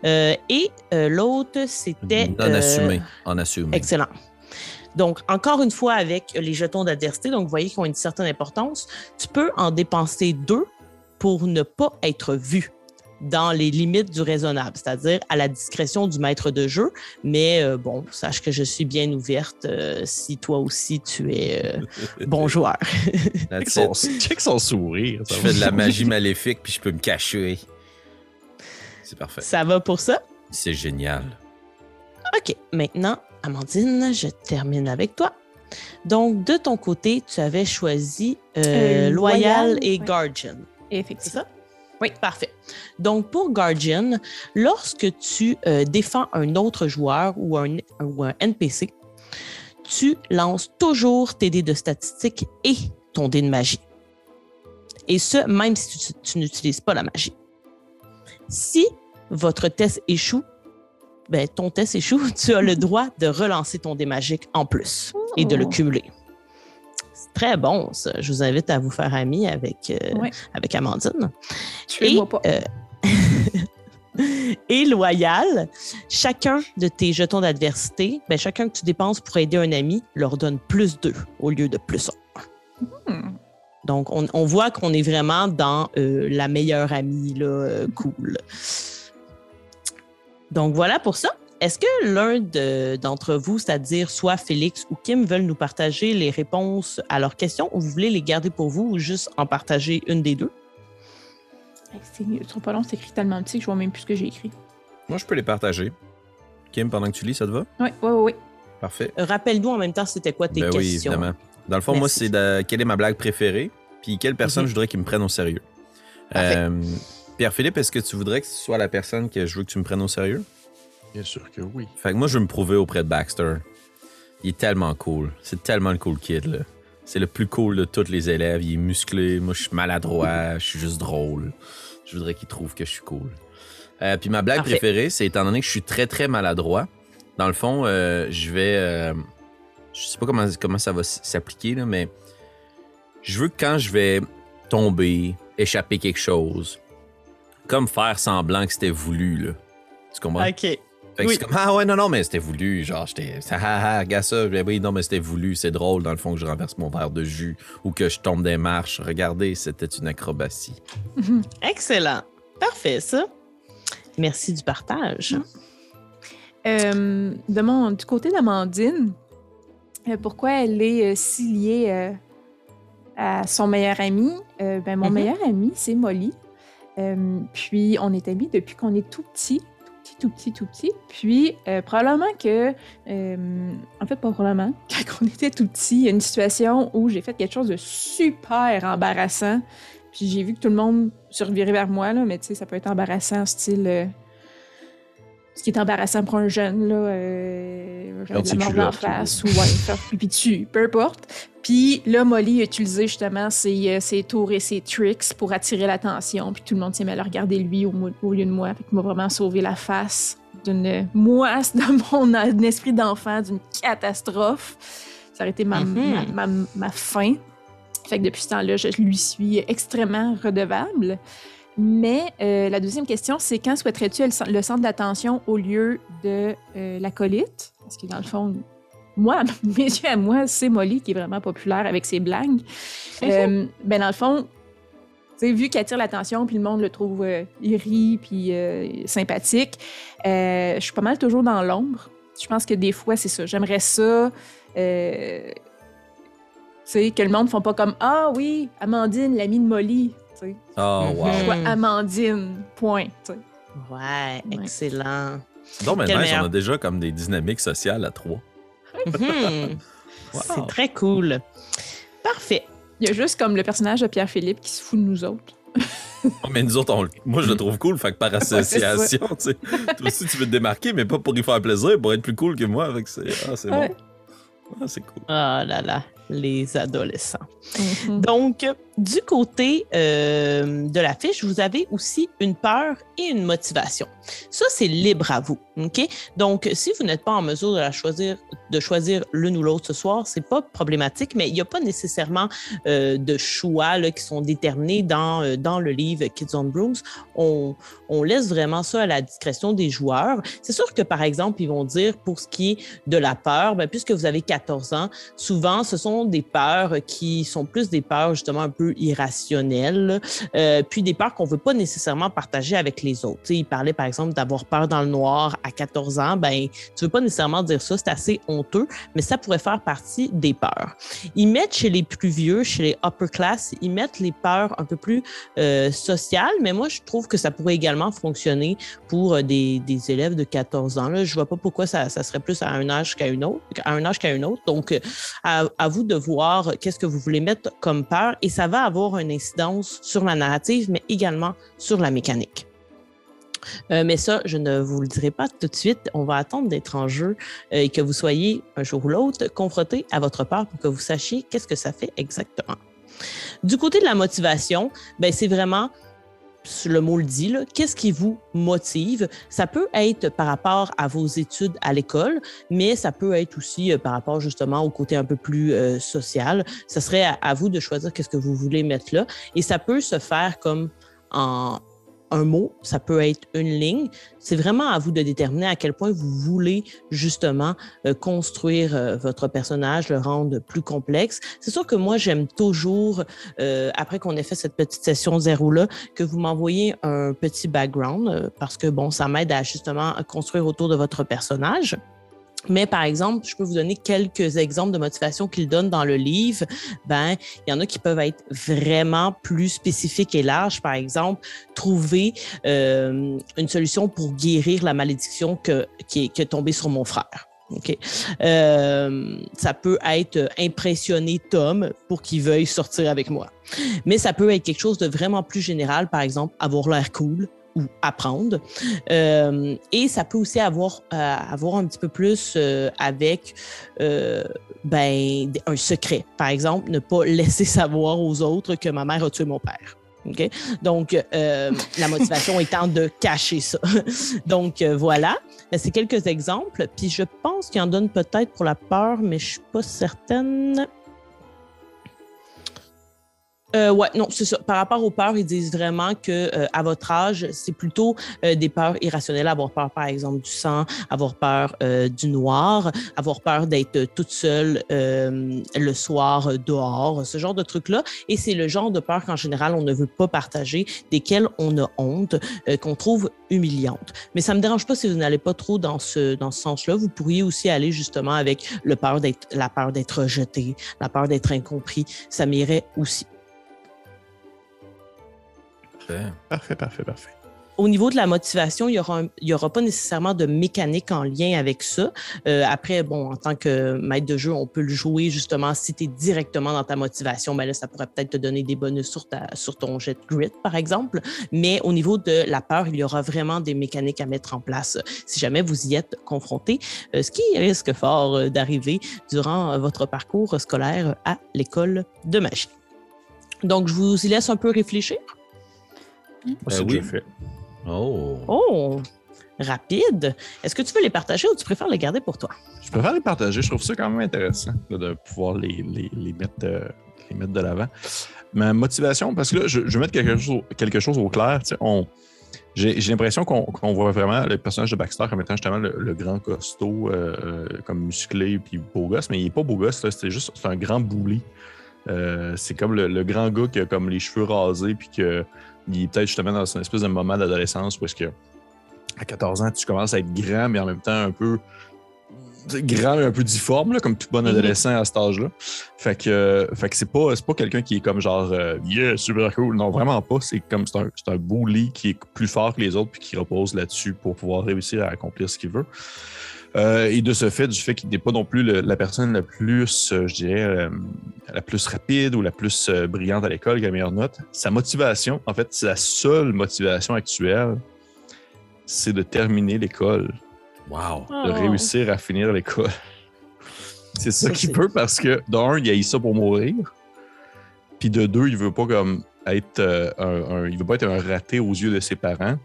Euh, et euh, l'autre, c'était. En assumé. En assumé. Excellent. Donc, encore une fois, avec les jetons d'adversité, donc vous voyez qu'ils ont une certaine importance, tu peux en dépenser deux pour ne pas être vu dans les limites du raisonnable, c'est-à-dire à la discrétion du maître de jeu. Mais euh, bon, sache que je suis bien ouverte euh, si toi aussi tu es euh, bon joueur. check, son, check son sourire. Je fais de la magie maléfique puis je peux me cacher. C'est parfait. Ça va pour ça? C'est génial. OK. Maintenant, Amandine, je termine avec toi. Donc, de ton côté, tu avais choisi euh, euh, Loyal, Loyal, et ouais. Guardian. Effectivement. Ça? Oui, parfait. Donc, pour Guardian, lorsque tu euh, défends un autre joueur ou un, ou un NPC, tu lances toujours tes dés de statistiques et ton dé de magie. Et ce, même si tu, tu n'utilises pas la magie. Si votre test échoue, ben, ton test échoue, tu as le droit de relancer ton dé magique en plus oh. et de le cumuler. C'est très bon, ça. Je vous invite à vous faire ami avec, euh, avec Amandine. Et, pas. Euh, et loyal, chacun de tes jetons d'adversité, ben, chacun que tu dépenses pour aider un ami leur donne plus 2 au lieu de plus 1. Hmm. Donc, on, on voit qu'on est vraiment dans euh, la meilleure amie, là, euh, cool. Donc, voilà pour ça. Est-ce que l'un d'entre vous, c'est-à-dire soit Félix ou Kim, veulent nous partager les réponses à leurs questions ou vous voulez les garder pour vous ou juste en partager une des deux? C'est trop pas long, c'est écrit tellement petit que je vois même plus ce que j'ai écrit. Moi, je peux les partager. Kim, pendant que tu lis, ça te va? Oui, oui, oui. Parfait. Rappelle-nous en même temps, c'était quoi tes ben questions? Oui, évidemment. Dans le fond, Merci. moi, c'est de quelle est ma blague préférée, puis quelle personne Mhm. je voudrais qu'ils me prennent au sérieux? Euh, Pierre-Philippe, est-ce que tu voudrais que ce soit la personne que je veux que tu me prennes au sérieux? Bien sûr que oui. Fait que moi, je veux me prouver auprès de Baxter. Il est tellement cool. C'est tellement le cool kid, là. C'est le plus cool de tous les élèves. Il est musclé. Moi, je suis maladroit. Je suis juste drôle. Je voudrais qu'il trouve que je suis cool. Euh, puis ma blague Parfait. préférée, c'est étant donné que je suis très, très maladroit, dans le fond, euh, je vais... je sais pas comment, comment ça va s'appliquer, là, mais je veux que quand je vais tomber, échapper quelque chose, comme faire semblant que c'était voulu, là. Tu comprends? OK. Fait que Oui. c'est comme, ah ouais, non, non, mais c'était voulu. Genre, j'étais, ah, ah, ah, regarde ça. Oui, non, mais c'était voulu. C'est drôle, dans le fond, que je renverse mon verre de jus ou que je tombe des marches. Regardez, c'était une acrobatie. Excellent. Parfait, ça. Merci du partage. Euh, de mon, du côté d'Amandine, euh, pourquoi elle est euh, si liée euh, à son meilleur ami? Euh, ben, mon Mhm. meilleur ami, c'est Molly. Euh, puis, on est amis depuis qu'on est tout petit. Tout petit, tout petit, tout petit. Puis, euh, probablement que... euh, en fait, pas probablement. Quand on était tout petit, il y a une situation où j'ai fait quelque chose de super embarrassant. Puis, j'ai vu que tout le monde se revirait vers moi, là, mais tu sais, ça peut être embarrassant, style... euh, ce qui est embarrassant pour un jeune, là, euh, de la mort en face ou ouais, faire pipi dessus, peu importe. Puis là, Molly a utilisé justement ses, euh, ses tours et ses tricks pour attirer l'attention. Puis tout le monde s'est mis à le regarder lui au, lieu de moi. Fait qu'il m'a vraiment sauvé la face d'une moisse dans mon esprit d'enfant, d'une catastrophe. Ça aurait été ma, Mhm. ma, ma- ma fin. Fait que depuis ce temps-là, je lui suis extrêmement redevable. Mais euh, la deuxième question, c'est quand souhaiterais-tu le, cen- le centre d'attention au lieu de euh, l'acolyte? Parce que dans le fond, moi, mes yeux à moi, c'est Molly qui est vraiment populaire avec ses blagues. Euh, ben dans le fond, vu qu'il attire l'attention, puis le monde le trouve, euh, il rit, puis euh, sympathique, je suis pas mal toujours dans l'ombre. Je pense que des fois, c'est ça. J'aimerais ça. tu sais, que le monde ne font pas comme Ah oui, Amandine, l'amie de Molly. Tu sais, Oh, wow. Mhm. je vois Amandine, point. tu sais. Ouais, Ouais. excellent. Donc, maintenant, meilleur. on a déjà comme des dynamiques sociales à trois. Mhm. Wow. C'est très cool. Parfait. Il y a juste comme le personnage de Pierre-Philippe qui se fout de nous autres. Oh, mais nous autres, on moi, je le trouve cool, fait que par association, tu sais. Toi aussi, tu veux te démarquer, mais pas pour y faire plaisir, pour être plus cool que moi. Fait que c'est ah, c'est Ouais. bon. Ah, c'est cool. Oh là là, les adolescents. Mhm. Donc, du côté euh, de la fiche, vous avez aussi une peur et une motivation. Ça, c'est libre à vous. OK? Donc, si vous n'êtes pas en mesure de choisir, de choisir l'une ou l'autre ce soir, c'est pas problématique, mais il n'y a pas nécessairement euh, de choix là, qui sont déterminés dans, euh, dans le livre Kids on Brooms. On, on laisse vraiment ça à la discrétion des joueurs. C'est sûr que, par exemple, ils vont dire pour ce qui est de la peur, ben, puisque vous avez 14 ans, souvent, ce sont des peurs qui sont plus des peurs justement un peu irrationnelles, euh, puis des peurs qu'on veut pas nécessairement partager avec les autres. Tu sais, il parlait par exemple d'avoir peur dans le noir à 14 ans, ben tu veux pas nécessairement dire ça, c'est assez honteux, mais ça pourrait faire partie des peurs. Ils mettent chez les plus vieux, chez les upper class, ils mettent les peurs un peu plus euh, sociales, mais moi je trouve que ça pourrait également fonctionner pour euh, des, élèves de 14 ans. Là, je vois pas pourquoi ça, serait plus à un âge qu'à une autre, à un âge qu'à un autre. Donc, à, à vous de voir qu'est-ce que vous voulez comme peur et ça va avoir une incidence sur la narrative, mais également sur la mécanique. Euh, mais ça, je ne vous le dirai pas tout de suite. On va attendre d'être en jeu euh, et que vous soyez un jour ou l'autre confronté à votre peur pour que vous sachiez qu'est-ce que ça fait exactement. Du côté de la motivation, ben, c'est vraiment le mot le dit, qu'est-ce qui vous motive? Ça peut être par rapport à vos études à l'école, mais ça peut être aussi euh, par rapport justement au côté un peu plus euh, social. Ça serait à, à vous de choisir qu'est-ce que vous voulez mettre là. Et ça peut se faire comme en un mot, ça peut être une ligne. C'est vraiment à vous de déterminer à quel point vous voulez justement euh, construire euh, votre personnage, le rendre plus complexe. C'est sûr que moi, j'aime toujours, euh, après qu'on ait fait cette petite session zéro-là, que vous m'envoyez un petit background parce que, bon, ça m'aide à justement construire autour de votre personnage. Mais par exemple, je peux vous donner quelques exemples de motivation qu'il donne dans le livre. Ben, il y en a qui peuvent être vraiment plus spécifiques et larges. Par exemple, trouver euh, une solution pour guérir la malédiction qui, est, qui tombée sur mon frère. OK? Euh, ça peut être impressionner Tom pour qu'il veuille sortir avec moi. Mais ça peut être quelque chose de vraiment plus général, par exemple, avoir l'air cool, ou apprendre. Euh, et ça peut aussi avoir, euh, avoir un petit peu plus euh, avec ben, un secret. Par exemple, ne pas laisser savoir aux autres que ma mère a tué mon père. Okay? Donc, la motivation étant de cacher ça. Donc, voilà. C'est quelques exemples. Puis, je pense qu'il en donne peut-être pour la peur, mais je suis pas certaine. Euh, ouais, non, c'est ça. Par rapport aux peurs, ils disent vraiment que euh, à votre âge, c'est plutôt euh, des peurs irrationnelles. Avoir peur, par exemple, du sang, avoir peur euh, du noir, avoir peur d'être toute seule euh, le soir euh, dehors, ce genre de trucs-là. Et c'est le genre de peur qu'en général, on ne veut pas partager, desquelles on a honte, qu'on trouve humiliante. Mais ça me dérange pas si vous n'allez pas trop dans ce, dans ce sens-là. Vous pourriez aussi aller justement avec le peur d'être, la peur d'être rejeté, la peur d'être incompris. Ça m'irait aussi. Parfait. Parfait, parfait, parfait. au niveau de la motivation, il n'y aura, un- il y aura pas nécessairement de mécanique en lien avec ça. Euh, après, bon, en tant que maître de jeu, on peut le jouer justement si tu es directement dans ta motivation. Ben là, ça pourrait peut-être te donner des bonus sur, ta, sur ton jet de grit, par exemple. Mais au niveau de la peur, il y aura vraiment des mécaniques à mettre en place si jamais vous y êtes confronté, euh, ce qui risque fort euh, d'arriver durant votre parcours scolaire à l'école de magie. Donc, je vous y laisse un peu réfléchir. C'est oui. fait. Oh. Oh, rapide. Est-ce que tu veux les partager ou tu préfères les garder pour toi? Je préfère les partager. Je trouve ça quand même intéressant là, de pouvoir les, les, les mettre, euh, les mettre de l'avant. Ma motivation, parce que là, je, je vais mettre quelque chose, au- quelque chose au clair. tu sais, On, j'ai, j'ai l'impression qu'on, qu'on voit vraiment le personnage de Baxter comme étant justement le, le grand costaud, euh, euh, comme musclé puis beau gosse, mais il n'est pas beau gosse, là, c'est juste c'est un grand bouli. Euh, c'est comme le, le grand gars qui a comme les cheveux rasés puis que il est peut-être justement dans une espèce de moment d'adolescence où est-ce que à 14 ans, tu commences à être grand, mais en même temps un peu grand mais un peu difforme, là, comme tout bon Mhm. adolescent à cet âge-là. Fait que, euh, fait que c'est pas, pas quelqu'un qui est comme genre euh, Yeah, super cool. Non, vraiment pas. C'est comme c'est un, un bully qui est plus fort que les autres puis qui repose là-dessus pour pouvoir réussir à accomplir ce qu'il veut. Euh, et de ce fait, du fait qu'il n'est pas non plus le- la personne la plus, euh, je dirais, euh, la plus rapide ou la plus euh, brillante à l'école, qui a la meilleure note, sa motivation, en fait, la seule motivation actuelle, c'est de terminer l'école Wow. de réussir à finir l'école. C'est ça, Ça, qu'il peut parce que, d'un, il a eu ça pour mourir. Puis de deux, il veut pas comme être euh, un, un- il veut pas être un raté aux yeux de ses parents.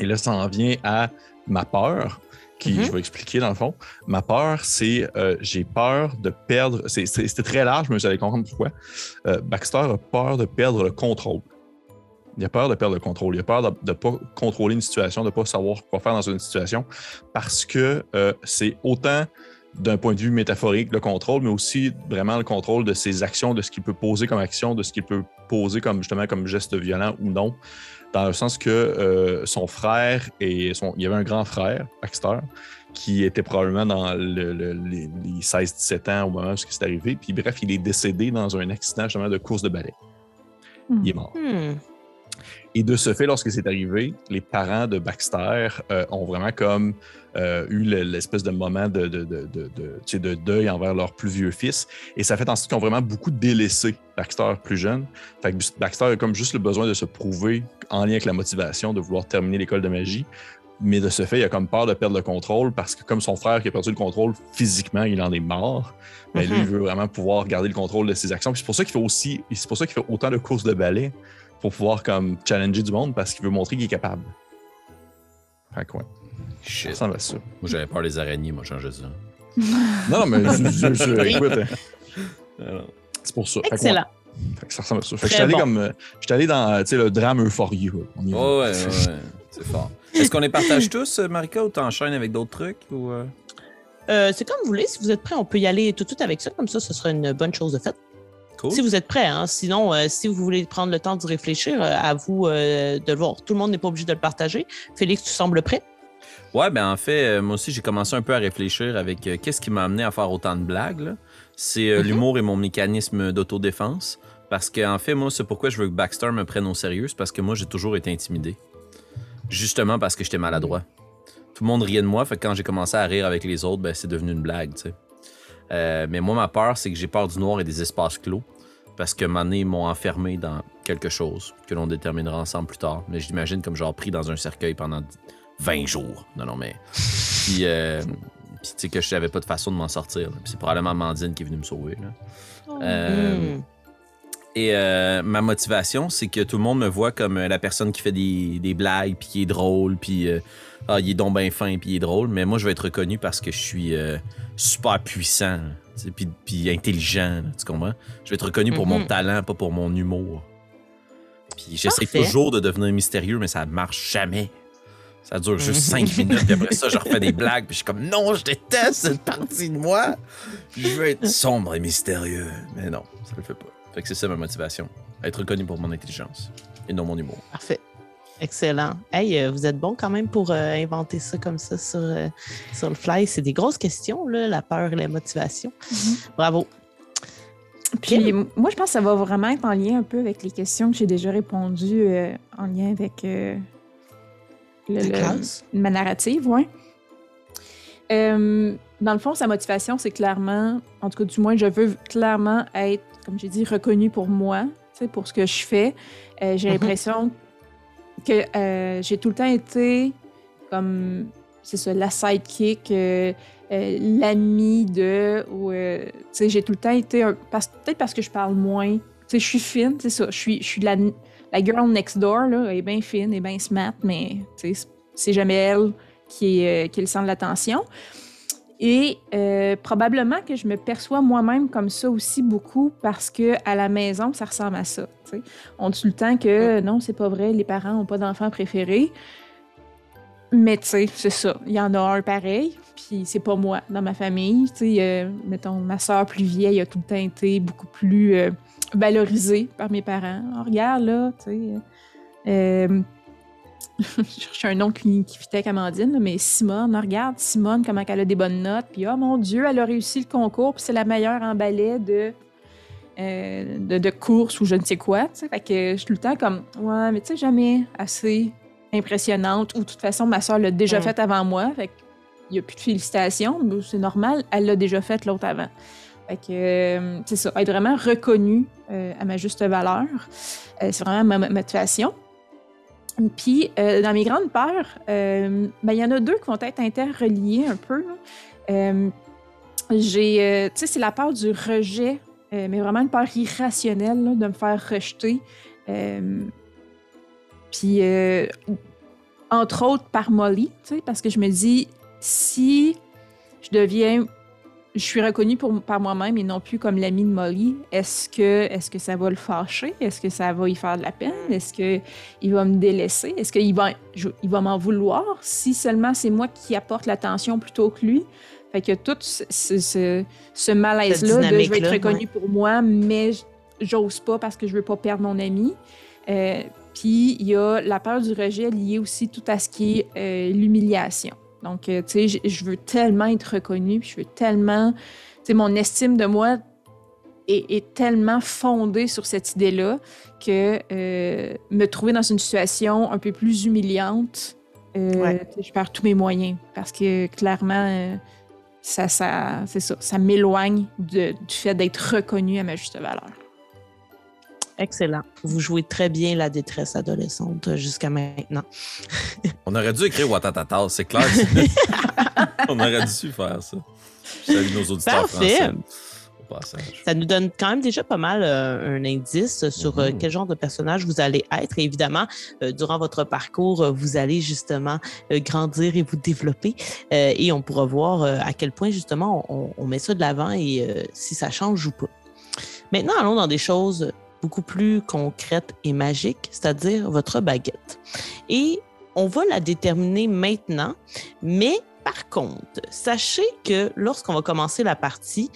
Et là, ça en vient à ma peur, qui Mhm. je vais expliquer dans le fond. Ma peur, c'est euh, j'ai peur de perdre. C'était très large, mais vous allez comprendre pourquoi. Euh, Baxter a peur de perdre le contrôle. Il a peur de perdre le contrôle. Il a peur de ne pas contrôler une situation, de ne pas savoir quoi faire dans une situation parce que euh, c'est autant d'un point de vue métaphorique le contrôle, mais aussi vraiment le contrôle de ses actions, de ce qu'il peut poser comme action, de ce qu'il peut poser comme justement comme geste violent ou non. Dans le sens que euh, son frère et son. Il y avait un grand frère, Baxter, qui était probablement dans le- le- les, les 16-17 ans au moment où c'est arrivé. Puis bref, il est décédé dans un accident justement de course de ballet. Hmm. Il est mort. Hmm. Et de ce fait, lorsque c'est arrivé, les parents de Baxter euh, ont vraiment comme euh, eu le- l'espèce de moment de, de, deuil envers leur plus vieux fils. Et ça fait en sorte qu'ils ont vraiment beaucoup délaissé Baxter plus jeune. Fait que Baxter a comme juste le besoin de se prouver en lien avec la motivation de vouloir terminer l'école de magie. Mais de ce fait, il a comme peur de perdre le contrôle parce que comme son frère qui a perdu le contrôle physiquement, il en est mort. Ben, lui, Mhm. il veut vraiment pouvoir garder le contrôle de ses actions. C'est pour ça qu'il fait aussi, c'est pour ça qu'il fait autant de courses de ballet pour pouvoir comme challenger du monde parce qu'il veut montrer qu'il est capable. Fait que ouais, ça ressemble à ça. Moi, j'avais peur des araignées, moi, changer ça. Non, non, mais je- je- je- écoute, hein, c'est pour ça. Fait que, ouais, Excellent. fait que ça ressemble à ça. Fait que j'étais allé bon. comme, euh, j'étais allé dans, tu sais, le drame euphorie. là. On y va. Oh, ouais, ouais, ouais. C'est fort. Est-ce qu'on les partage tous, euh, Marika, ou t'enchaînes avec d'autres trucs? Ou, euh? Euh, c'est comme vous voulez. Si vous êtes prêts, on peut y aller tout de suite avec ça. Comme ça, ce sera une bonne chose de faite. Cool. Si vous êtes prêts, hein. sinon, euh, si vous voulez prendre le temps d'y réfléchir, euh, à vous euh, de le voir. Tout le monde n'est pas obligé de le partager. Félix, tu sembles prêt? Ouais, ben en fait, moi aussi, j'ai commencé un peu à réfléchir avec qu'est-ce qui m'a amené à faire autant de blagues. C'est Mhm. l'humour et mon mécanisme d'autodéfense. Parce qu'en fait, moi, c'est pourquoi je veux que Baxter me prenne au sérieux. C'est parce que moi, j'ai toujours été intimidé. Justement parce que j'étais maladroit. Tout le monde riait de moi, fait que quand j'ai commencé à rire avec les autres, ben, c'est devenu une blague, tu sais. Euh, mais moi, ma peur, c'est que j'ai peur du noir et des espaces clos. Parce que ils m'ont enfermé dans quelque chose que l'on déterminera ensemble plus tard. Mais j'imagine comme genre pris dans un cercueil pendant 20 jours. Non, non, mais. Puis, euh, tu sais, que je n'avais pas de façon de m'en sortir. c'est probablement Mandine qui est venue me sauver. Là. Euh, Hmm. Et euh, ma motivation, c'est que tout le monde me voit comme la personne qui fait des, des blagues, puis qui est drôle, puis euh, ah, il est donc bien fin, puis il est drôle. Mais moi, je vais être reconnu parce que je suis euh, super puissant, puis, puis intelligent, tu comprends? Je vais être reconnu pour mon Mhm. talent, pas pour mon humour. Puis j'essaie toujours de devenir mystérieux, mais ça marche jamais. Ça dure juste Mhm. cinq minutes, puis après ça, je refais des blagues, puis je suis comme non, je déteste cette partie de moi. Je veux être sombre et mystérieux. Mais non, ça le fait pas. Fait que c'est ça ma motivation. Être reconnu pour mon intelligence et non mon humour. Parfait. Excellent. Hey, euh, vous êtes bon quand même pour euh, inventer ça comme ça sur, euh, sur le fly. C'est des grosses questions, là, la peur et la motivation. Mhm. Bravo. Puis moi, je pense que ça va vraiment être en lien un peu avec les questions que j'ai déjà répondues euh, en lien avec le- ma narrative, oui. dans le fond, sa motivation, c'est clairement, en tout cas, du moins, je veux clairement être, comme j'ai dit, reconnue pour moi, pour ce que je fais. J'ai Mhm. l'impression que euh, j'ai tout le temps été comme, c'est ça, la sidekick, euh, euh, l'ami de, ou, euh, tu sais, j'ai tout le temps été, peut-être parce que je parle moins, tu sais, je suis fine, c'est ça, je suis, la, la girl next door, là, elle est bien fine, elle est bien smart, mais, c'est jamais elle qui est, qui est le centre de l'attention. Et euh, probablement que je me perçois moi-même comme ça aussi beaucoup parce que à la maison, ça ressemble à ça. On dit tout le temps que non, c'est pas vrai, les parents n'ont pas d'enfants préférés. Mais tu sais, c'est ça. Il y en a un pareil, puis c'est pas moi dans ma famille. Tu sais, euh, mettons, ma soeur plus vieille a tout le temps été beaucoup plus euh, valorisée par mes parents. Oh, regarde là, tu sais. je cherchais un nom qui, qui fitait avec Amandine, mais Simone, regarde Simone, comment elle a des bonnes notes. Puis, oh mon Dieu, elle a réussi le concours, puis c'est la meilleure en ballet de, euh, de, de course ou je ne sais quoi. Fait que je suis tout le temps comme, ouais, mais tu sais, jamais assez impressionnante. Ou de toute façon, ma soeur l'a déjà Mm. faite avant moi. Fait qu'il n'y a plus de félicitations, c'est normal, elle l'a déjà faite l'autre avant. Fait que, euh, c'est ça, être vraiment reconnue euh, à ma juste valeur, c'est vraiment ma ma motivation. Puis, euh, dans mes grandes peurs, euh, ben, il y en a deux qui vont être interreliées un peu. Euh, j'ai, tu sais, c'est la peur du rejet, mais vraiment une peur irrationnelle de me faire rejeter. Puis, euh, entre autres par Molly, parce que je me dis, si je deviens je suis reconnue pour, par moi-même et non plus comme l'ami de Molly. Est-ce que, est que ça va le fâcher? Est-ce que ça va y faire de la peine? Est-ce qu'il va me délaisser? Est-ce qu'il va, je- il va m'en vouloir? Si seulement c'est moi qui apporte l'attention plutôt que lui? Fait que tout ce, ce- ce- ce malaise-là de je vais être reconnue pour moi, mais j'ose pas parce que je veux pas perdre mon ami. Euh, Puis il y a la peur du rejet liée aussi tout à ce qui est euh, l'humiliation. Donc, euh, tu sais, je- veux tellement être reconnue, puis je veux tellement. Tu sais, mon estime de moi est, est tellement fondée sur cette idée-là que euh, me trouver dans une situation un peu plus humiliante, euh, Ouais. je perds tous mes moyens parce que clairement, euh, ça, ça, c'est ça, ça m'éloigne du fait d'être reconnue à ma juste valeur. Excellent. Vous jouez très bien la détresse adolescente euh, jusqu'à maintenant. On aurait dû écrire Watatata, c'est clair. On aurait dû faire ça. Je salue nos auditeurs Parfait. français. Passage. Ça nous donne quand même déjà pas mal euh, un indice sur euh, Mhm. quel genre de personnage vous allez être. Et évidemment, euh, durant votre parcours, vous allez justement grandir et vous développer. Et on pourra voir à quel point justement on, on met ça de l'avant et si ça change ou pas. Maintenant, allons dans des choses beaucoup plus concrètes et magiques, c'est-à-dire votre baguette. Et on va la déterminer maintenant, mais par contre, sachez que lorsqu'on va commencer la partie,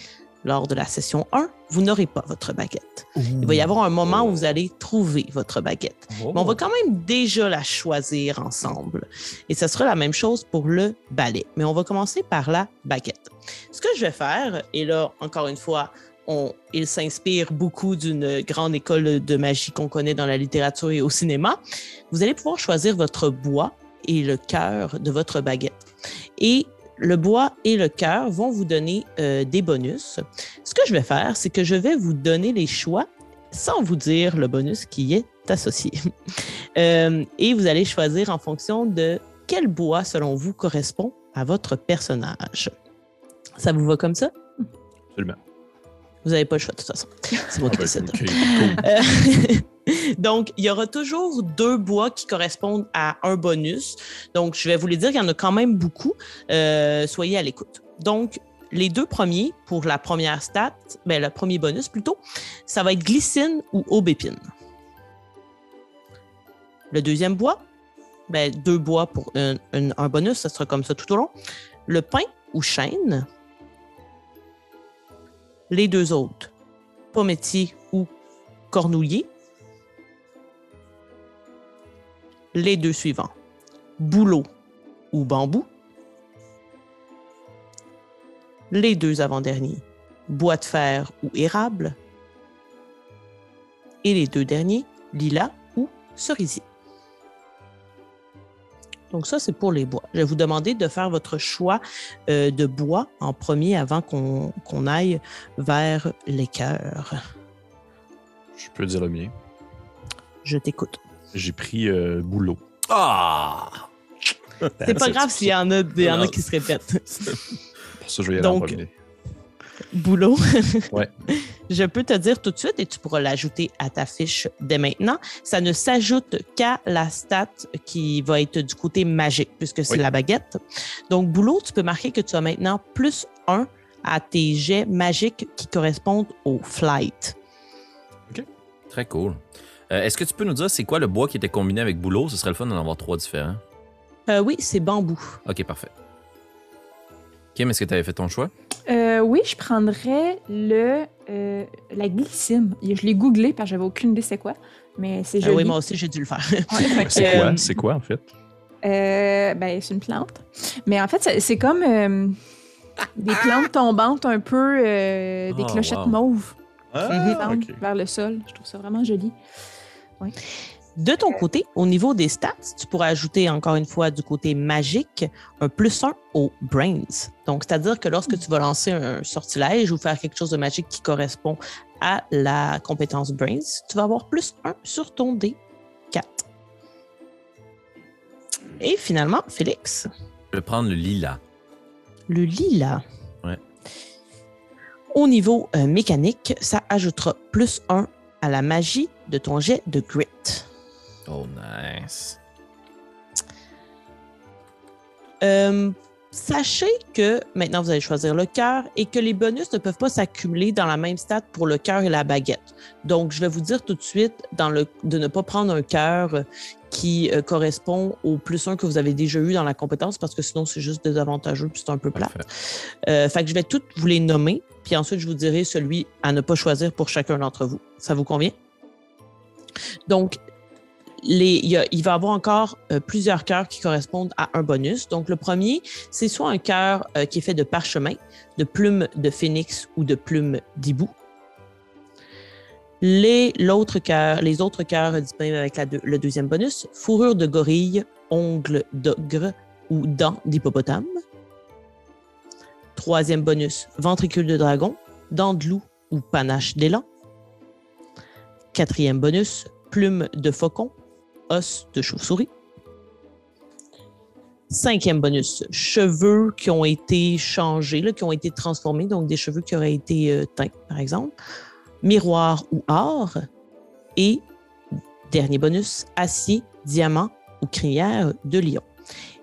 lors de la session 1, vous n'aurez pas votre baguette. Il va y avoir un moment où vous allez trouver votre baguette. Mais on va quand même déjà la choisir ensemble. Et ce sera la même chose pour le balai. Mais on va commencer par la baguette. Ce que je vais faire, et là, encore une fois, on, il s'inspire beaucoup d'une grande école de magie qu'on connaît dans la littérature et au cinéma. Vous allez pouvoir choisir votre bois et le cœur de votre baguette. Et le bois et le cœur vont vous donner euh, des bonus. Ce que je vais faire, c'est que je vais vous donner les choix sans vous dire le bonus qui y est associé. Euh, et vous allez choisir en fonction de quel bois, selon vous, correspond à votre personnage. Ça vous va comme ça? Absolument. Vous n'avez pas le choix de toute façon. C'est moi qui Ah, décide. ben, cool. Euh, Donc, il y aura toujours deux bois qui correspondent à un bonus. Donc, je vais vous les dire, il y en a quand même beaucoup. Euh, soyez à l'écoute. Donc, les deux premiers pour la première stat, ben, le premier bonus plutôt, ça va être glycine ou aubépine. Le deuxième bois, ben, deux bois pour un, un- un bonus, ça sera comme ça tout au long. Le pin ou chêne. Les deux autres, pometier ou cornouiller. Les deux suivants, bouleau ou bambou. Les deux avant-derniers, bois de fer ou érable. Et les deux derniers, lilas ou cerisier. Donc ça, c'est pour les bois. Je vais vous demander de faire votre choix euh, de bois en premier avant qu'on aille vers les cœurs. Je peux dire le mien. Je t'écoute. J'ai pris euh, boulot. Ah! C'est pas grave s'il y en a, il y en a Non. qui se répètent. Pour ça, je vais y aller en Donc, premier. Boulot. Ouais. Je peux te dire tout de suite et tu pourras l'ajouter à ta fiche dès maintenant. Ça ne s'ajoute qu'à la stat qui va être du côté magique puisque c'est Oui. la baguette. Donc, boulot, tu peux marquer que tu as maintenant plus un à tes jets magiques qui correspondent au flight. Très cool. Euh, Est-ce que tu peux nous dire c'est quoi le bois qui était combiné avec boulot? Ce serait le fun d'en avoir trois différents. Euh, oui, c'est bambou. Ok, parfait. Kim, est-ce que tu avais fait ton choix? Euh, oui, je prendrais le euh, la glycine. Je l'ai googlé parce que j'avais aucune idée c'est quoi, mais c'est Euh, joli. oui, moi aussi, j'ai dû le faire. Ouais, C'est Euh, quoi? C'est quoi, en fait? euh, ben, c'est une plante. Mais en fait, c'est- comme euh, des plantes tombantes un peu, euh, des Oh, clochettes wow. mauves qui Ah, pendent ok. vers le sol. Je trouve ça vraiment joli. De ton côté, au niveau des stats, tu pourras ajouter encore une fois du côté magique un plus 1 au brains. Donc, c'est-à-dire que lorsque tu vas lancer un sortilège ou faire quelque chose de magique qui correspond à la compétence brains, tu vas avoir plus 1 sur ton D4. Et finalement, Félix, Je vais prendre le lilas. le lilas. Ouais. Au niveau euh, mécanique, ça ajoutera plus 1 à la magie de ton jet de grit. Oh, nice. Euh, sachez que maintenant vous allez choisir le cœur et que les bonus ne peuvent pas s'accumuler dans la même stat pour le cœur et la baguette. Donc, je vais vous dire tout de suite dans le, de ne pas prendre un cœur qui euh, correspond au plus 1 que vous avez déjà eu dans la compétence parce que sinon c'est juste désavantageux puis c'est un peu plat. Euh, fait que je vais toutes vous les nommer puis ensuite je vous dirai celui à ne pas choisir pour chacun d'entre vous. Ça vous convient? Donc, il, va y avoir encore euh, plusieurs cœurs qui correspondent à un bonus. Donc, le premier, c'est soit un cœur euh, qui est fait de parchemin, de plumes de phénix ou de plumes d'hibou. Les, les autres cœurs disponibles avec le deuxième bonus, fourrure de gorille, ongles d'ogre ou dents d'hippopotame. Troisième bonus, ventricule de dragon, dents de loup ou panache d'élan. Quatrième bonus, plume de faucon, os de chauve-souris. Cinquième bonus, cheveux qui ont été changés, là, qui ont été transformés, donc des cheveux qui auraient été euh, teints, par exemple. Miroir ou or. Et dernier bonus, acier, diamant ou crinière de lion.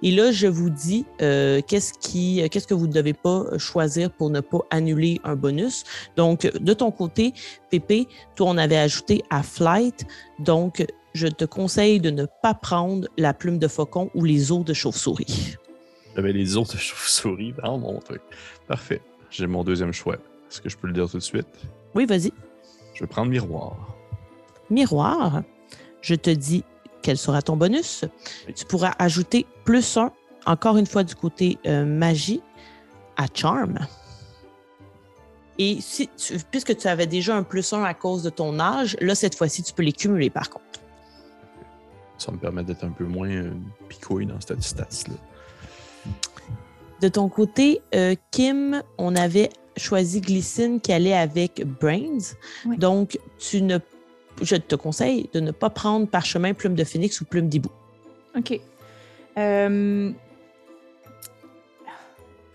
Et là, je vous dis euh, qu'est-ce qui, qu'est-ce que vous ne devez pas choisir pour ne pas annuler un bonus. Donc, de ton côté, Pépé, toi, on avait ajouté à Flight. Donc, je te conseille de ne pas prendre la plume de faucon ou les os de chauve-souris. J'avais les autres chauves-souris dans mon truc. Parfait. J'ai mon deuxième choix. Est-ce que je peux le dire tout de suite? Oui, vas-y. Je vais prendre miroir. Miroir, je te dis quel sera ton bonus. Tu pourras ajouter plus un, encore une fois du côté euh, magie, à Charm. Et si tu- puisque tu avais déjà un plus un à cause de ton âge, là, cette fois-ci, tu peux les cumuler par contre. Ça me permet d'être un peu moins euh, picouille dans cette stats-là. De ton côté, euh, Kim, on avait choisi Glycine qui allait avec Brains. Oui. Donc, tu ne, je te conseille de ne pas prendre parchemin, plume de phénix ou plume d'hibou. OK. Euh,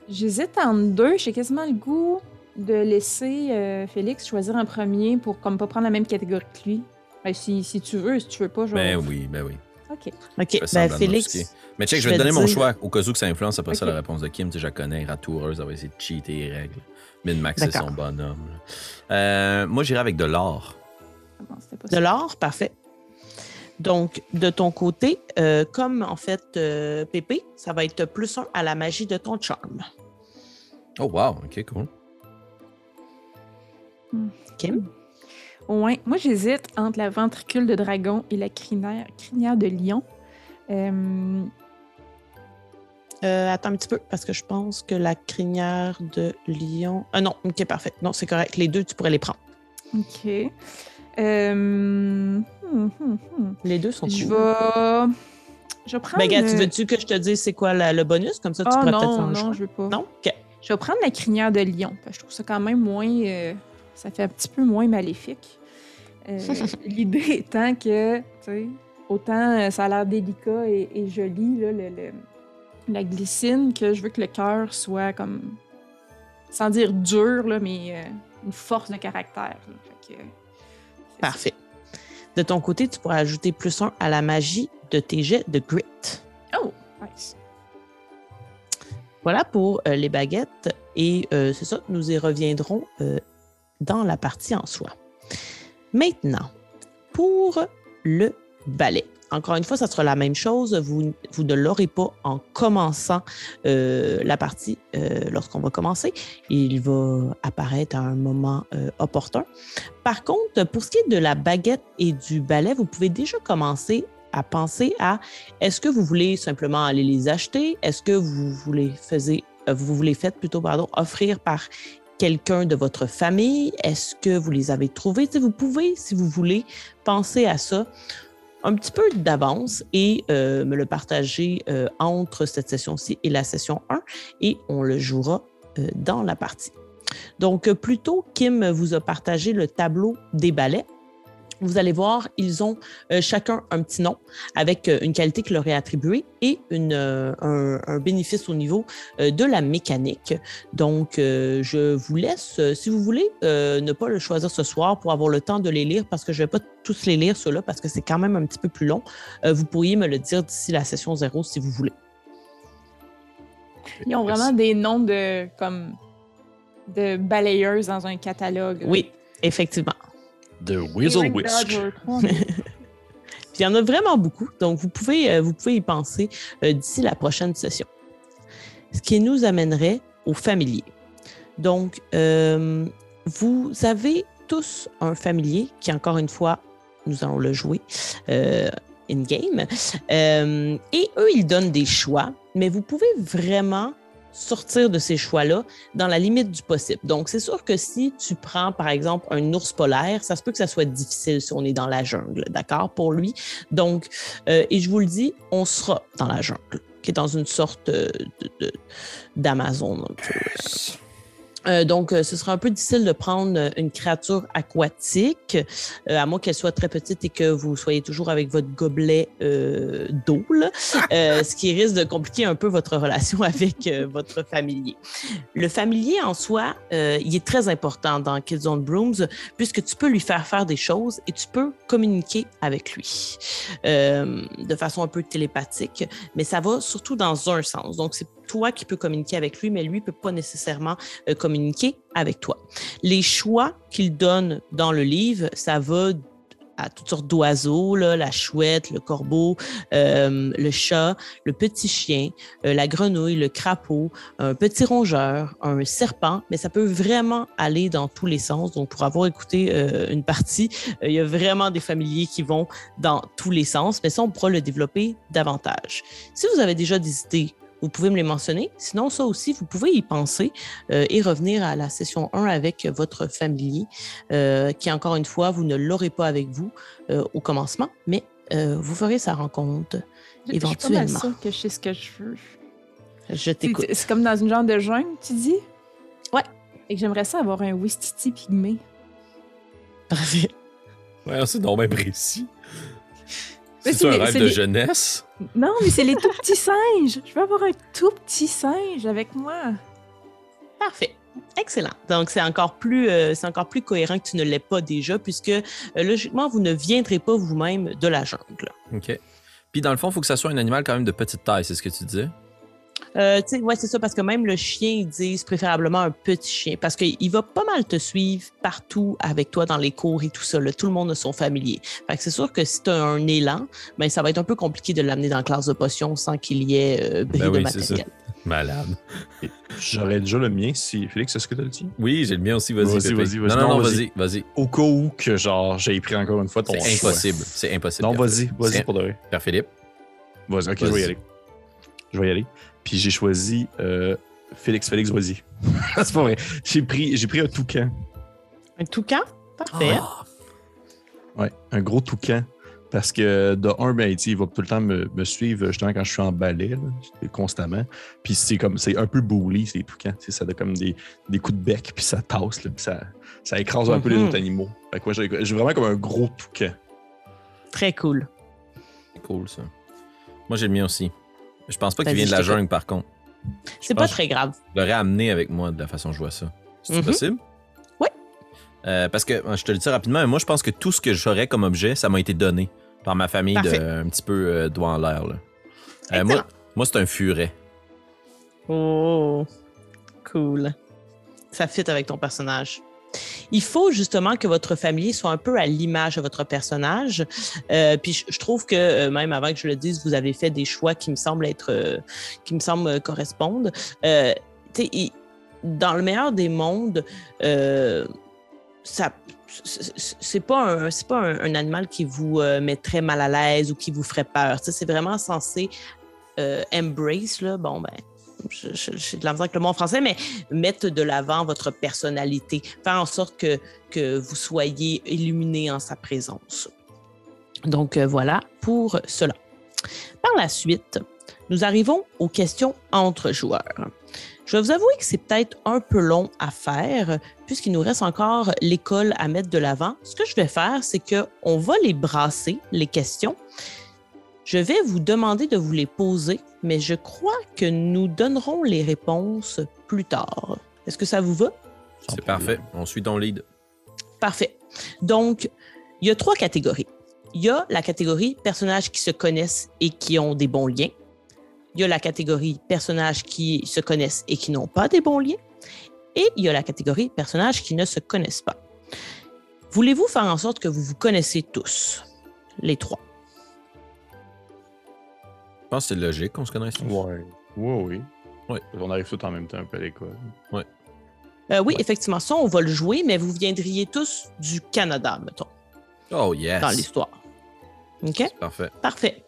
J'hésite entre deux. J'ai quasiment le goût de laisser euh, Félix choisir un premier pour comme pas prendre la même catégorie que lui. Ben, si, si tu veux, si tu veux pas, je vais- Ben oui, ben oui. OK. OK, ben Félix. Mais check, je je vais te donner mon choix au cas où que ça influence après ça la réponse de Kim. Tu sais, je la connais, ratoureuse, elle va essayer de cheater les règles. Min-max, c'est son bonhomme. Euh, moi, j'irai avec de l'or. Ah bon, de l'or, parfait. Donc, de ton côté, euh, comme en fait euh, Pépé, ça va être plus un à la magie de ton charme. Oh, wow, ok, cool. Kim? Ouais, moi j'hésite entre la ventricule de dragon et la crinière, crinière de lion. Euh, Euh, attends un petit peu, parce que je pense que la crinière de lion. Ah non, ok, parfait. Non, c'est correct. Les deux, tu pourrais les prendre. OK. Euh, hmm, hmm, hmm. Les deux sont Je cool. vais. je vais prendre. Ben, gars, tu veux-tu que je te dise c'est quoi la- le bonus? Comme ça, tu Ah pourrais peut-être faire non, un non, choix. je veux pas. Non? OK. Je vais prendre la crinière de lion. parce que je trouve ça quand même moins. Ça fait un petit peu moins maléfique. Euh, L'idée étant que, tu sais, autant euh, ça a l'air délicat et, et joli, là, le- le- la glycine, que je veux que le cœur soit comme. Sans dire dur, là, mais euh, une force de caractère. Fait que, Parfait. De ton côté, tu pourras ajouter plus un à la magie de tes jets de grit. Oh, nice. Voilà pour euh, les baguettes. Et euh, c'est ça, nous y reviendrons euh, dans la partie en soi. Maintenant, pour le balai. Encore une fois, ça sera la même chose. Vous, vous ne l'aurez pas en commençant euh, la partie euh, lorsqu'on va commencer. Il va apparaître à un moment euh, opportun. Par contre, pour ce qui est de la baguette et du balai, vous pouvez déjà commencer à penser à est-ce que vous voulez simplement aller les acheter? Est-ce que vous voulez faisait, euh, vous voulez faites plutôt pardon, offrir par quelqu'un de votre famille? Est-ce que vous les avez trouvés? Vous pouvez, si vous voulez, penser à ça un petit peu d'avance et euh, me le partager euh, entre cette session-ci et la session 1 et on le jouera euh, dans la partie. Donc, plutôt, Kim vous a partagé le tableau des balais. Vous allez voir, ils ont euh, chacun un petit nom avec euh, une qualité qui leur est attribuée et une, euh, un, un bénéfice au niveau euh, de la mécanique. Donc, euh, je vous laisse, euh, si vous voulez, euh, ne pas le choisir ce soir pour avoir le temps de les lire parce que je ne vais pas tous les lire, ceux-là, parce que c'est quand même un petit peu plus long. Euh, vous pourriez me le dire d'ici la session zéro si vous voulez. Ils ont vraiment des noms de comme de balayeuses dans un catalogue. Oui, effectivement. De Weasel Whisk. Puis il y en a vraiment beaucoup, donc vous pouvez, euh, vous pouvez y penser euh, d'ici la prochaine session. Ce qui nous amènerait au familier. Donc, euh, vous avez tous un familier qui, encore une fois, nous allons le jouer euh, in-game. Euh, et eux, ils donnent des choix, mais vous pouvez vraiment sortir de ces choix-là dans la limite du possible. Donc, c'est sûr que si tu prends, par exemple, un ours polaire, ça se peut que ça soit difficile si on est dans la jungle, d'accord, pour lui? Donc, euh, et je vous le dis, on sera dans la jungle, qui est dans une sorte euh, de- de- d'Amazon. Euh, donc, euh, ce sera un peu difficile de prendre euh, une créature aquatique, euh, à moins qu'elle soit très petite et que vous soyez toujours avec votre gobelet d'eau, ce qui risque de compliquer un peu votre relation avec votre familier. Le familier en soi, il est très important dans Kids on Brooms, puisque tu peux lui faire faire des choses et tu peux communiquer avec lui de façon un peu télépathique, mais ça va surtout dans un sens. Donc, c'est toi qui peux communiquer avec lui, mais lui ne peut pas nécessairement euh, communiquer avec toi. Les choix qu'il donne dans le livre, ça va à toutes sortes d'oiseaux, la chouette, le corbeau, euh, le chat, le petit chien, euh, la grenouille, le crapaud, un petit rongeur, un serpent, mais ça peut vraiment aller dans tous les sens. Donc, pour avoir écouté une partie, il y a vraiment des familiers qui vont dans tous les sens, mais ça, on pourra le développer davantage. Si vous avez déjà des idées, vous pouvez me les mentionner. Sinon, ça aussi, vous pouvez y penser euh, et revenir à la session 1 avec votre familier, euh, qui, encore une fois, vous ne l'aurez pas avec vous euh, au commencement, mais euh, vous ferez sa rencontre éventuellement. Je suis pas mal sûre que je sais ce que je veux. Je C'est t'écoute. c'est comme dans une genre de jungle, tu dis? Ouais. Et que j'aimerais ça avoir un Wistiti pygmée. Parfait. Ouais, c'est donc bien précis. C'est un les- rêve de les- jeunesse. Non, mais c'est les tout petits singes. Je veux avoir un tout petit singe avec moi. Parfait. Excellent. Donc, c'est encore, plus, euh, c'est encore plus cohérent que tu ne l'aies pas déjà, puisque euh, logiquement, vous ne viendrez pas vous-même de la jungle. OK. Puis dans le fond, il faut que ça soit un animal quand même de petite taille, c'est ce que tu disais? Euh, tu sais, ouais, c'est ça, parce que même le chien, ils disent préférablement un petit chien, parce qu'il va pas mal te suivre partout avec toi dans les cours et tout ça. là. Tout le monde a son familier. Fait que c'est sûr que si tu as un élan, ben, ça va être un peu compliqué de l'amener dans la classe de potions sans qu'il y ait euh, bris Ben de oui, matériel. Malade. J'aurais déjà le mien si. Félix, est-ce que tu as dit? Oui, j'ai le mien aussi, vas-y. Vas-y, vas-y, vas-y. Non, non, Non, vas-y. vas-y, vas-y. Au cas où que genre j'ai pris encore une fois ton C'est choix. impossible. C'est impossible. Non, vas-y, vas-y pour de vrai. Pierre Philippe. Vas-y, ok, je vais y aller. Je vais y aller. Puis j'ai choisi euh, Félix, Félix, vas-y. c'est pas vrai. J'ai pris, j'ai pris un toucan. Un toucan? Parfait. Ah, Ouais, un gros toucan. Parce que de un, ben, il va tout le temps me, me suivre justement quand je suis en balai, là, constamment. Puis c'est comme c'est un peu bully, c'est tout quand. Ça donne comme des, des coups de bec, puis ça tasse, là, puis ça, ça écrase un peu les Mhm. autres animaux. Fait que moi, j'ai vraiment comme un gros toucan. Très cool. C'est cool, ça. Moi, j'ai le mien aussi. Je pense pas qu'il vient de la jungle, par contre. C'est pas très grave. Je l'aurais amené avec moi de la façon dont je vois ça. C'est Mhm. possible? Oui. Euh, parce que, je te le dis rapidement, mais moi, je pense que tout ce que j'aurais comme objet, ça m'a été donné par ma famille de, un petit peu euh, doigt en l'air. Euh, moi, moi c'est un furet. Oh, cool. Ça fit avec ton personnage. Il faut justement que votre familier soit un peu à l'image de votre personnage. Euh, puis je, trouve que euh, même avant que je le dise, vous avez fait des choix qui me semblent être, euh, qui me semblent correspondre. Euh, dans le meilleur des mondes, ça, c'est pas un, pas un, animal qui vous met très mal à l'aise ou qui vous ferait peur. C'est vraiment censé embrace là. Bon ben j'ai de la misère avec le mot en français, mais mettre de l'avant votre personnalité, faire en sorte que, que vous soyez illuminé en sa présence. Donc euh, voilà pour cela. Par la suite, nous arrivons aux questions entre joueurs. Je vais vous avouer que c'est peut-être un peu long à faire puisqu'il nous reste encore l'école à mettre de l'avant. Ce que je vais faire, c'est qu'on va les brasser, les questions. Je vais vous demander de vous les poser, mais je crois que nous donnerons les réponses plus tard. Est-ce que ça vous va? C'est parfait. On suit ton lead. Parfait. Donc, il y a trois catégories. Il y a la catégorie personnages qui se connaissent et qui ont des bons liens. Il y a la catégorie personnages qui se connaissent et qui n'ont pas des bons liens. Et il y a la catégorie personnages qui ne se connaissent pas. Voulez-vous faire en sorte que vous vous connaissez tous, les trois? Je pense que c'est logique qu'on se connaisse. tous. Ouais. Ouais, oui. Ouais. On arrive tous en même temps un peu à l'école. Euh, oui, effectivement, ça, on va le jouer, mais vous viendriez tous du Canada, mettons, Oh, yes. dans l'histoire. OK? Parfait. Parfait.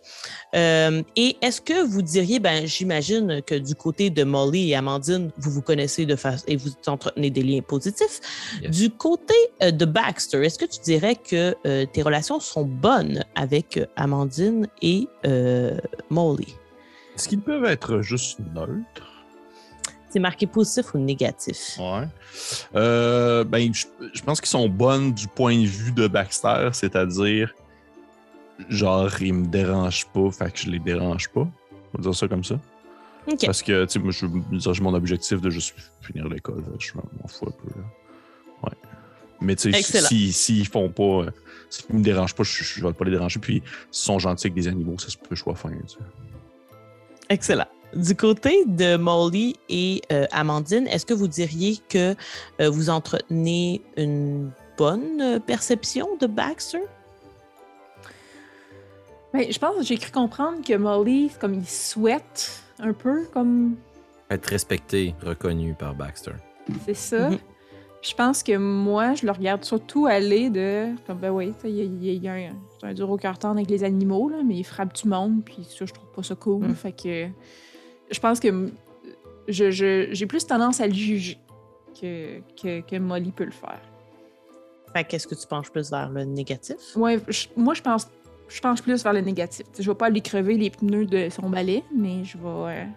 Euh, et est-ce que vous diriez, ben, j'imagine que du côté de Molly et Amandine, vous vous connaissez de face et vous entretenez des liens positifs. Yes. Du côté euh, de Baxter, est-ce que tu dirais que euh, tes relations sont bonnes avec Amandine et Molly? Est-ce qu'ils peuvent être juste neutres? C'est marqué positif ou négatif? Ouais. Ben, je, je pense qu'ils sont bonnes du point de vue de Baxter, c'est-à-dire, genre, ils me dérangent pas, fait que je les dérange pas. On va dire ça comme ça. Parce que, tu sais, moi, j'ai mon objectif de juste finir l'école. Je m'en fous un peu. Là. Ouais. Mais, tu sais, s'ils si, font pas, euh, s'ils me dérangent pas, je, je vais pas les déranger. Puis, s'ils sont gentils avec des animaux, ça se peut, je sois fin. tu sais. Excellent. Du côté de Molly et euh, Amandine, est-ce que vous diriez que euh, vous entretenez une bonne perception de Baxter? Ben, je pense que j'ai cru comprendre que Molly, comme il souhaite un peu, comme Être respecté, reconnu par Baxter. c'est ça. Mhm. Je pense que moi, je le regarde surtout aller de. Comme, ben oui, il y a, y y un, un dur au cœur tendre avec les animaux, là, mais il frappe du monde, puis ça, je trouve pas ça cool. Mm. Fait que. Je pense que m- je, je- j'ai plus tendance à le juger que, que, que Molly peut le faire. Fait qu'est-ce que tu penches plus vers le négatif? Ouais, je- moi, je pense, je pense plus vers le négatif. Je vais pas aller crever les pneus de son balai, mais je vais.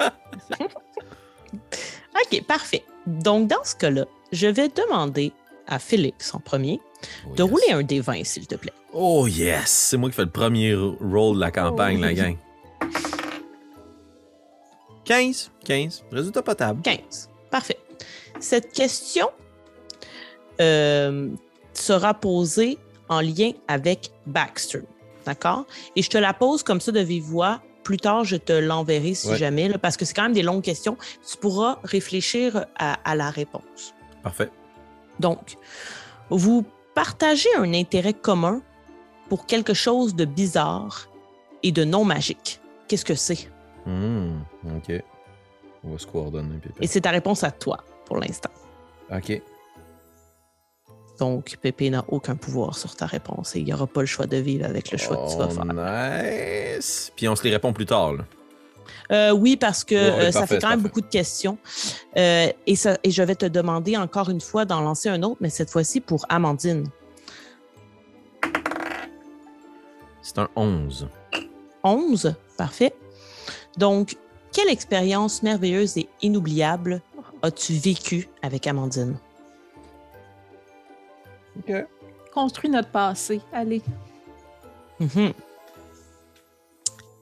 euh, OK, parfait. Donc, dans ce cas-là, je vais demander à Félix en premier Oh, de yes. rouler un D20, s'il te plaît. Oh, yes! C'est moi qui fais le premier rôle de la campagne, Oh. la gang. 15. 15. Résultat potable. 15. Parfait. Cette question euh, sera posée en lien avec Baxter. D'accord? Et je te la pose comme ça de vive voix. Plus tard, je te l'enverrai si Ouais. jamais, là, parce que c'est quand même des longues questions. Tu pourras réfléchir à, à la réponse. Parfait. Donc, vous partagez un intérêt commun pour quelque chose de bizarre et de non magique. Qu'est-ce que c'est? Hmm, OK. On va se coordonner. Pépé. Et c'est ta réponse à toi pour l'instant. OK. Donc, Pépé n'a aucun pouvoir sur ta réponse et il n'y aura pas le choix de vivre avec le choix que tu vas Oh, faire. Nice. Puis on se les répond plus tard. Là. Euh, oui, parce que Ouais, euh, ça parfait, fait quand même parfait. beaucoup de questions. Euh, et, ça, et je vais te demander encore une fois d'en lancer un autre, mais cette fois-ci pour Amandine. C'est un 11. 11, parfait. Donc, quelle expérience merveilleuse et inoubliable as-tu vécue avec Amandine? Construis notre passé. Allez. Mhm.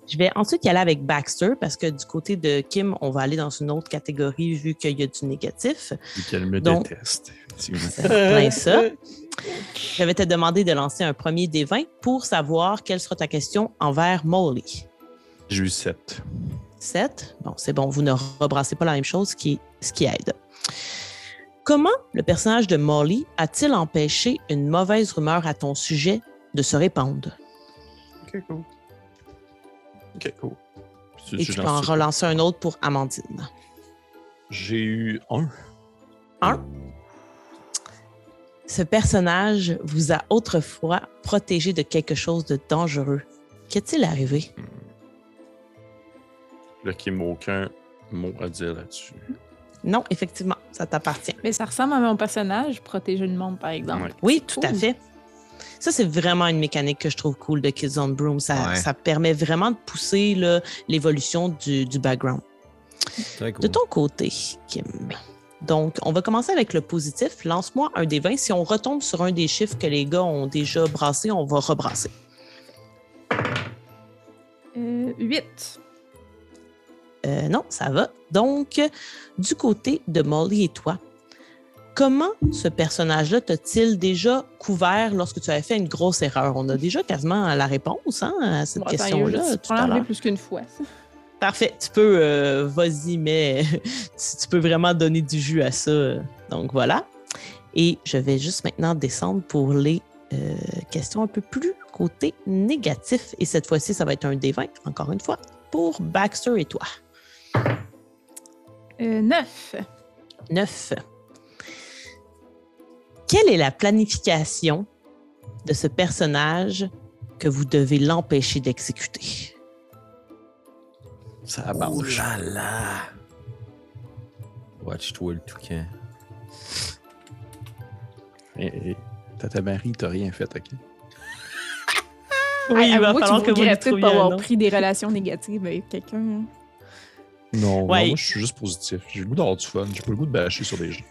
Je vais ensuite y aller avec Baxter parce que du côté de Kim, on va aller dans une autre catégorie vu qu'il y a du négatif. Et qu'elle me Donc- déteste. C'est plein ça. Je vais te demander de lancer un premier des 20 pour savoir quelle sera ta question envers Molly. J'ai eu 7. 7. Bon, c'est bon, vous ne rebrassez pas la même chose, ce qui, ce qui aide. Comment le personnage de Molly a-t-il empêché une mauvaise rumeur à ton sujet de se répandre? Ok, cool. Ok, cool. Je- Et je tu peux en relancer un autre pour Amandine. J'ai eu un. Ce personnage vous a autrefois protégé de quelque chose de dangereux. Qu'est-il arrivé? Là, qui m'a aucun mot à dire là-dessus. Non, effectivement, ça t'appartient. Mais ça ressemble à mon personnage, protéger le monde, par exemple. Ouais. Oui, tout à fait. Ça, c'est vraiment une mécanique que je trouve cool de Kids on Broom. Ça, Ouais. ça permet vraiment de pousser l'évolution du, du background. Très cool. De ton côté, Kim. Donc, on va commencer avec le positif. Lance-moi un des 20. Si on retombe sur un des chiffres que les gars ont déjà brassé, on va rebrasser. Euh, 8. Euh, non, ça va. Donc, du côté de Molly et toi, comment ce personnage-là t'a-t-il déjà couvert lorsque tu avais fait une grosse erreur? On a déjà quasiment la réponse hein, à cette Bon, question-là. Tu plus qu'une fois. ça. Parfait. Tu peux, euh, vas-y, mais tu, tu peux vraiment donner du jus à ça. Donc voilà. Et je vais juste maintenant descendre pour les euh, questions un peu plus côté négatif. Et cette fois-ci, ça va être un D20, encore une fois, pour Baxter et toi. Euh, 9. 9. Quelle est la planification de ce personnage que vous devez l'empêcher d'exécuter? Ça Oh marche. là là! Watch-toi le toucan. Eh, eh, Tata Marie, t'as rien fait, ok? Oui, il va falloir tu que vous regrettes de pas avoir nom. pris des relations négatives avec quelqu'un. hein. Non, moi, je suis juste positif. J'ai le goût d'avoir du fun. J'ai pas le goût de bâcher sur des gens.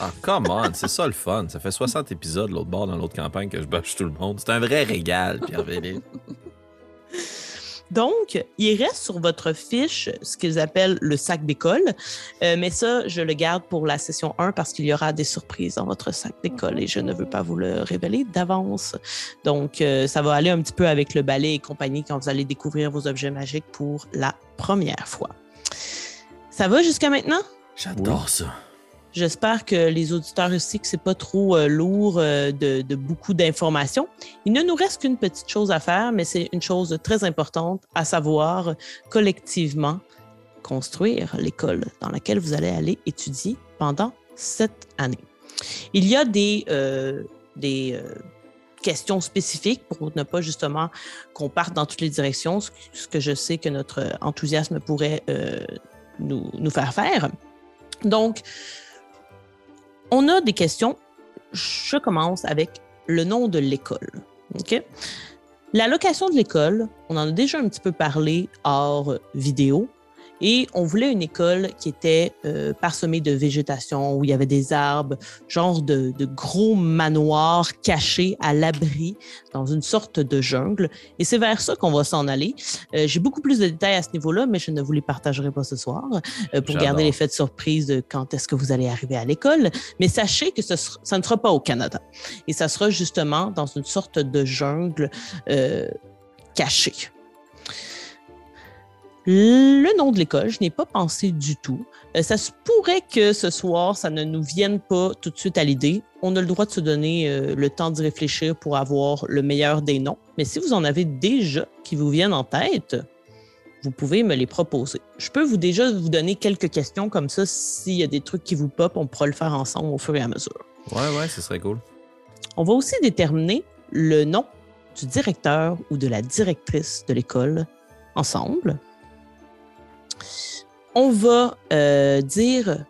Ah, come on, c'est ça le fun. Ça fait 60 épisodes l'autre bord dans l'autre campagne que je bâche tout le monde. C'est un vrai régal, Pierre-Philippe. Donc, il reste sur votre fiche ce qu'ils appellent le sac d'école, Euh, mais ça, je le garde pour la session 1 parce qu'il y aura des surprises dans votre sac d'école et je ne veux pas vous le révéler d'avance. Donc, euh, ça va aller un petit peu avec le balai et compagnie quand vous allez découvrir vos objets magiques pour la première fois. Ça va jusqu'à maintenant? J'adore ça. J'espère que les auditeurs aussi que c'est pas trop euh, lourd euh, de, de beaucoup d'informations. Il ne nous reste qu'une petite chose à faire, mais c'est une chose très importante, à savoir collectivement construire l'école dans laquelle vous allez aller étudier pendant cette année. Il y a des, euh, des euh, questions spécifiques pour ne pas justement qu'on parte dans toutes les directions, ce que- je sais que notre enthousiasme pourrait euh, nous, nous faire faire. Donc, on a des questions. Je commence avec le nom de l'école. OK? La location de l'école, on en a déjà un petit peu parlé hors vidéo. Et on voulait une école qui était euh, parsemée de végétation, où il y avait des arbres, genre de, de gros manoirs cachés à l'abri dans une sorte de jungle. Et c'est vers ça qu'on va s'en aller. Euh, J'ai beaucoup plus de détails à ce niveau-là, mais je ne vous les partagerai pas ce soir euh, pour garder l'effet de surprise de quand est-ce que vous allez arriver à l'école. Mais sachez que ce sera- ça ne sera pas au Canada. Et ça sera justement dans une sorte de jungle cachée. Le nom de l'école, je n'ai pas pensé du tout. Euh, ça se pourrait que ce soir, ça ne nous vienne pas tout de suite à l'idée. On a le droit de se donner euh, le temps d'y réfléchir pour avoir le meilleur des noms. Mais si vous en avez déjà qui vous viennent en tête, vous pouvez me les proposer. Je peux vous déjà vous donner quelques questions comme ça. S'il y a des trucs qui vous pop, on pourra le faire ensemble au fur et à mesure. Ouais, ouais, ce serait cool. On va aussi déterminer le nom du directeur ou de la directrice de l'école ensemble. On va euh, dire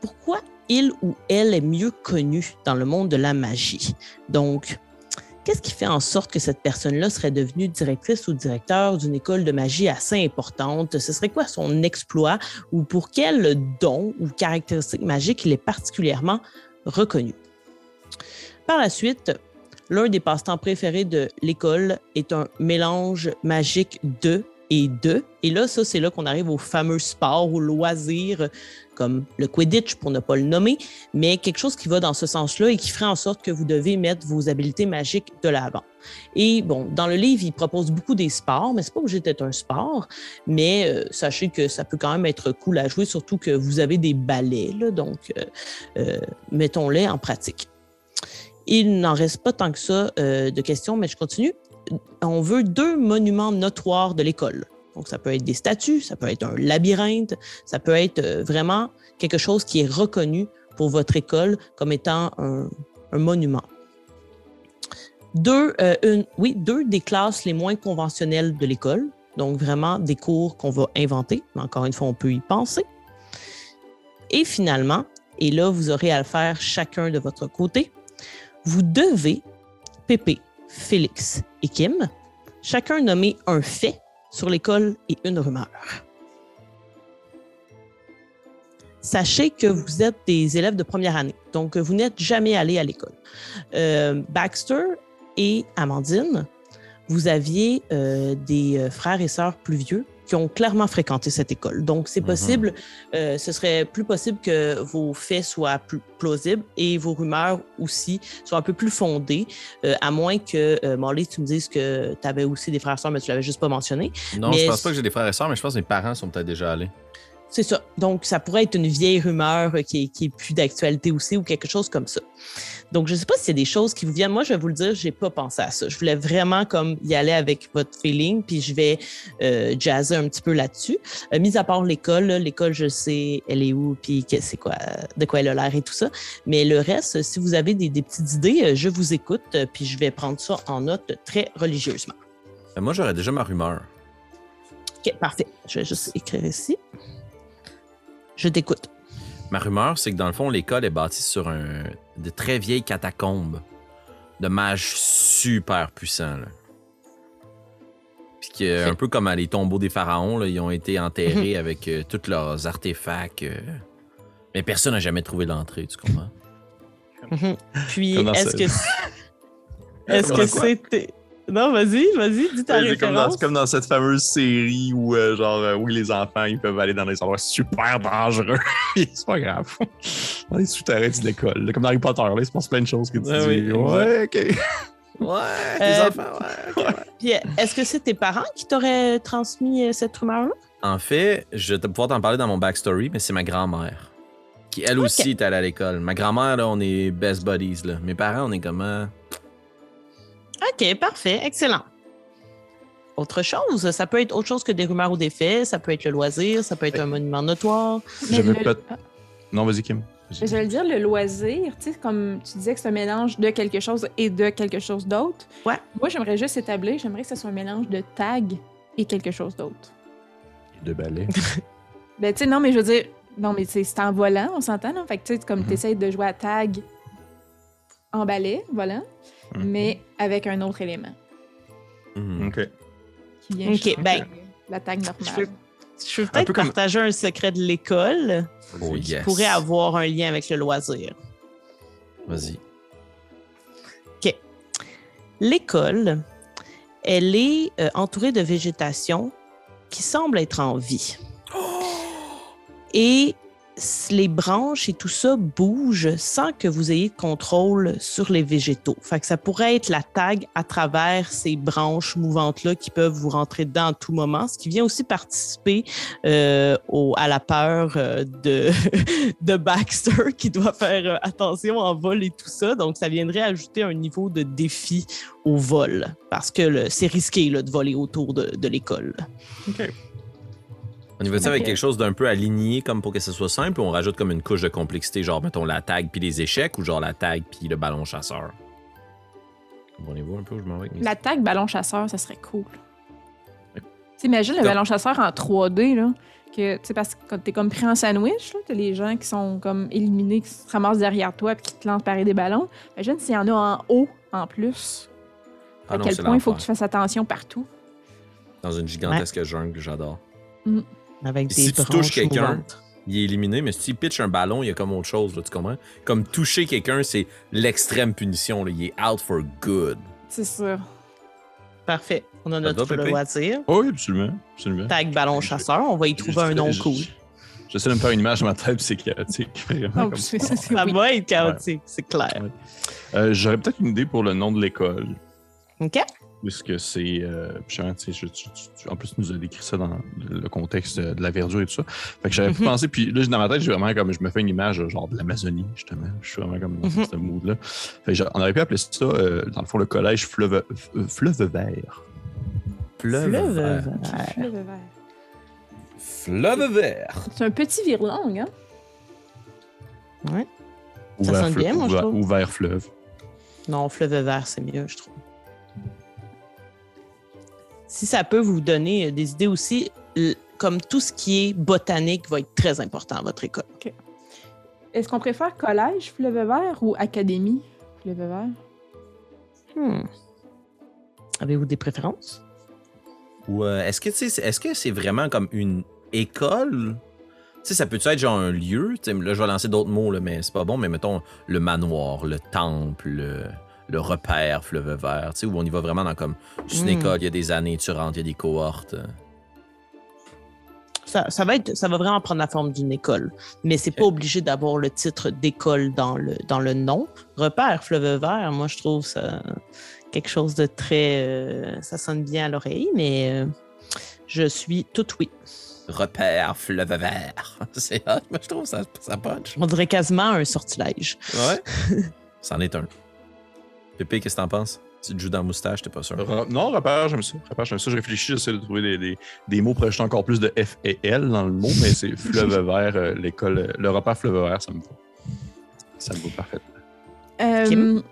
pourquoi il ou elle est mieux connu dans le monde de la magie. Donc, Qu'est-ce qui fait en sorte que cette personne-là serait devenue directrice ou directeur d'une école de magie assez importante? Ce serait quoi son exploit ou pour quel don ou caractéristique magique il est particulièrement reconnu? Par la suite, l'un des passe-temps préférés de l'école est un mélange magique de et de. Et là, ça, c'est là qu'on arrive au fameux sport ou loisir, comme le Quidditch, pour ne pas le nommer, mais quelque chose qui va dans ce sens-là et qui ferait en sorte que vous devez mettre vos habiletés magiques de l'avant. Et bon, dans le livre, il propose beaucoup des sports, mais c'est pas obligé d'être un sport, mais euh, sachez que ça peut quand même être cool à jouer, surtout que vous avez des balais, donc euh, euh, mettons-les en pratique. Il n'en reste pas tant que ça de questions, mais je continue on veut deux monuments notoires de l'école. Donc, ça peut être des statues, ça peut être un labyrinthe, ça peut être euh, vraiment quelque chose qui est reconnu pour votre école comme étant un, monument. Deux, euh, oui, deux des classes les moins conventionnelles de l'école. Donc, vraiment des cours qu'on va inventer, mais encore une fois, on peut y penser. Et finalement, et là, vous aurez à le faire chacun de votre côté, vous devez, Pépé, Félix et Kim, chacun nommer un fait sur l'école et une rumeur. Sachez que vous êtes des élèves de première année, donc vous n'êtes jamais allés à l'école. Euh, Baxter et Amandine, vous aviez euh, des euh, frères et sœurs plus vieux qui ont clairement fréquenté cette école. Donc, c'est mhm. possible, euh, ce serait plus possible que vos faits soient plus plausibles et vos rumeurs aussi soient un peu plus fondées, euh, à moins que, euh, Molly, tu me dises que tu avais aussi des frères et sœurs, mais tu l'avais juste pas mentionné. Non, je pense pas que j'ai des frères et sœurs, mais je pense que mes parents sont peut-être déjà allés. C'est ça. Donc, ça pourrait être une vieille rumeur qui est, plus d'actualité aussi ou quelque chose comme ça. Donc, je ne sais pas s'il y a des choses qui vous viennent. Moi, je vais vous le dire, je n'ai pas pensé à ça. Je voulais vraiment comme y aller avec votre feeling, puis je vais euh, jazzer un petit peu là-dessus. Euh, mis à part l'école, l'école, je sais, elle est où, puis c'est quoi, de quoi elle a l'air et tout ça. Mais le reste, si vous avez des, petites idées, euh, je vous écoute, puis je vais prendre ça en note très religieusement. Moi, j'aurais déjà ma rumeur. OK, parfait. Je vais juste écrire ici. Je t'écoute. Ma rumeur, c'est que dans le fond, l'école est bâtie sur un, de très vieilles catacombes de mages super puissants. Puis que, un peu comme à les tombeaux des pharaons, ils ont été enterrés mhm. avec euh, tous leurs artefacts. Euh. mais personne n'a jamais trouvé l'entrée, tu comprends? Mhm. Puis, est-ce que. Est-ce que c'était. Non, vas-y, vas-y, dis ta référence. Comme dans, comme dans cette fameuse série où, euh, genre, euh, oui, les enfants, ils peuvent aller dans des endroits super dangereux. c'est pas grave. On est souterrains de l'école. Comme dans Harry Potter, là, il se passe plein de choses que tu dis. Oui, ouais, OK. Ouais, les euh, enfants, ouais. Est-ce que c'est tes parents qui t'auraient transmis cette rumeur-là? En fait, je vais pouvoir t'en parler dans mon backstory, mais c'est ma grand-mère. Qui, elle aussi, est allée à l'école. Ma grand-mère, là, on est best buddies, là. Mes parents, on est comment? OK, parfait, excellent. Autre chose, ça peut être autre chose que des rumeurs ou des faits, ça peut être le loisir, ça peut être un monument notoire. Non, vas-y, Kim. Je vais le dire, le loisir, tu sais, comme tu disais que c'est un mélange de quelque chose et de quelque chose d'autre. Ouais. Moi, j'aimerais juste établir, j'aimerais que ce soit un mélange de tag et quelque chose d'autre. De balai. ben, tu sais, non, mais je veux dire, non, mais c'est en volant, on s'entend, non? Fait que, tu sais, comme mm-hmm. tu essaies de jouer à tag en balai, Mhm. mais avec un autre élément. Mhm. OK. Qui vient OK, ben, la tag normale. Je peux, peut-être partager un secret de l'école oh, qui pourrait avoir un lien avec le loisir. Vas-y. OK. L'école, elle est euh, entourée de végétation qui semble être en vie. Et les branches et tout ça bougent sans que vous ayez contrôle sur les végétaux. Fait que ça pourrait être la tag à travers ces branches mouvantes-là qui peuvent vous rentrer dedans à tout moment, ce qui vient aussi participer euh, au, à la peur euh, de, de Baxter qui doit faire euh, attention en vol et tout ça. Donc, ça viendrait ajouter un niveau de défi au vol parce que c'est risqué là, de voler autour de, de l'école. On y va ça avec quelque chose d'un peu aligné comme pour que ce soit simple ou on rajoute comme une couche de complexité, genre mettons la tag puis les échecs ou genre la tag puis le ballon chasseur? Comprenez-vous un peu où je m'en vais avec La tag ballon chasseur, ça serait cool. T'imagines le ballon chasseur en 3D, là? Que, parce que quand t'es comme pris en sandwich, t'as les gens qui sont comme éliminés, qui se ramassent derrière toi puis qui te lancent pareil des ballons. Imagine s'il y en a en haut en plus. Ah à non, quel point il faut que tu fasses attention partout. Dans une gigantesque jungle, j'adore. Avec des si tu touches quelqu'un. Il est éliminé, mais si tu pitches un ballon, il y a comme autre chose, là, tu comprends? Comme toucher quelqu'un, c'est l'extrême punition. Là. Il est out for good. C'est ça. Parfait. On a Ça notre loisir. Oh oui, absolument. absolument. Tag ballon chasseur, on va y trouver un nom Je- cool. je- J'essaie de me faire une image dans ma tête, c'est chaotique. Vraiment, Oh, Ça oui. va être chaotique, c'est clair. Ouais. Euh, J'aurais peut-être une idée pour le nom de l'école. OK? Puisque c'est. Euh, en plus, tu nous as décrit ça dans le contexte de la verdure et tout ça. Fait que j'avais Mhm. penser, puis là, dans ma tête, j'ai vraiment comme. Je me fais une image, genre de l'Amazonie, justement. Je suis vraiment comme dans Mhm. ce mood-là. Fait que j'a- on aurait pu appeler ça, euh, dans le fond, le collège Fleuve, euh, Fleuve Vert. Fleuve, Fleuve vert. vert. Fleuve vert. Fleuve vert. C'est un petit virlang, hein? Ouais. Ou Ça sonne fleuve- bien, moi, je trouve. Ou vers fleuve. Non, fleuve vert, c'est mieux, je trouve. Si ça peut vous donner euh, des idées aussi, comme tout ce qui est botanique va être très important à votre école. Est-ce qu'on préfère collège fleuve vert ou académie fleuve vert? Hmm. Avez-vous des préférences? Ou euh, est-ce que c'est- est-ce que c'est vraiment comme une école? Tu sais, ça peut être genre un lieu? Là, je vais lancer d'autres mots, là, mais c'est pas bon, mais mettons le manoir, le temple, le, repère fleuve vert, tu sais, où on y va vraiment dans comme une Mm. école, il y a des années, tu rentres, il y a des cohortes. Ça, ça va être, ça va vraiment prendre la forme d'une école, mais c'est pas obligé d'avoir le titre d'école dans le, dans le nom. Repère fleuve vert, moi je trouve ça quelque chose de très, euh, ça sonne bien à l'oreille, mais euh, je suis tout oui. Repère fleuve vert. c'est hot, moi je trouve ça, ça punch. On dirait quasiment un sortilège. Ouais. C'en est un. Pépé, qu'est-ce que t'en penses? Tu te joues dans la moustache, t'es pas sûr? Re- Non, repère, j'aime ça. Repère, j'aime ça. Je réfléchis, j'essaie de trouver des, des, des mots pour ajouter encore plus de F et L dans le mot, mais c'est fleuve vert, euh, l'école, euh, le repère fleuve vert, ça me va. Ça me va parfaitement. Euh, Kim?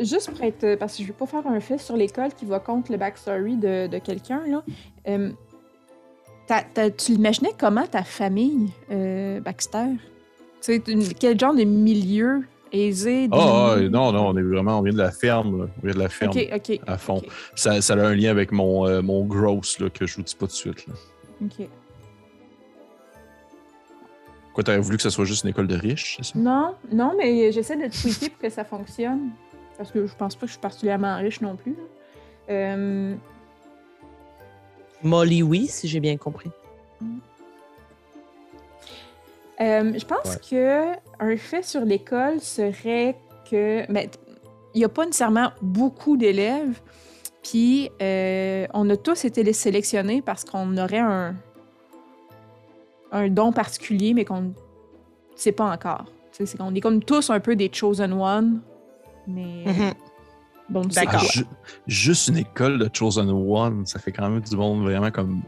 Juste pour être. Parce que je veux pas faire un fait sur l'école qui va contre le backstory de, de quelqu'un, là. Euh, tu l'imaginais comment ta famille, euh, Baxter? Tu sais, une- quel genre de milieu aisé? Ah, ah, non, non, on est vraiment, on vient de la ferme, là. On vient de la ferme Ok, ok. à fond. Ça, ça a un lien avec mon, euh, mon gross, là, que je vous dis pas tout de suite. Là. ok. Quoi, t'aurais voulu que ce soit juste une école de riches, c'est ça? Non, non, mais j'essaie de tweaker pour que ça fonctionne. Parce que je pense pas que je suis particulièrement riche non plus. Euh, Molly, oui, si j'ai bien compris. Euh, je pense que un fait sur l'école serait que ben, il n'y a pas nécessairement beaucoup d'élèves, puis euh, on a tous été les sélectionnés parce qu'on aurait un un don particulier, mais qu'on ne sait pas encore. C'est qu'on est comme tous un peu des chosen one, mais Mhm. bon. Ju- juste une école de Chosen One, ça fait quand même du monde vraiment comme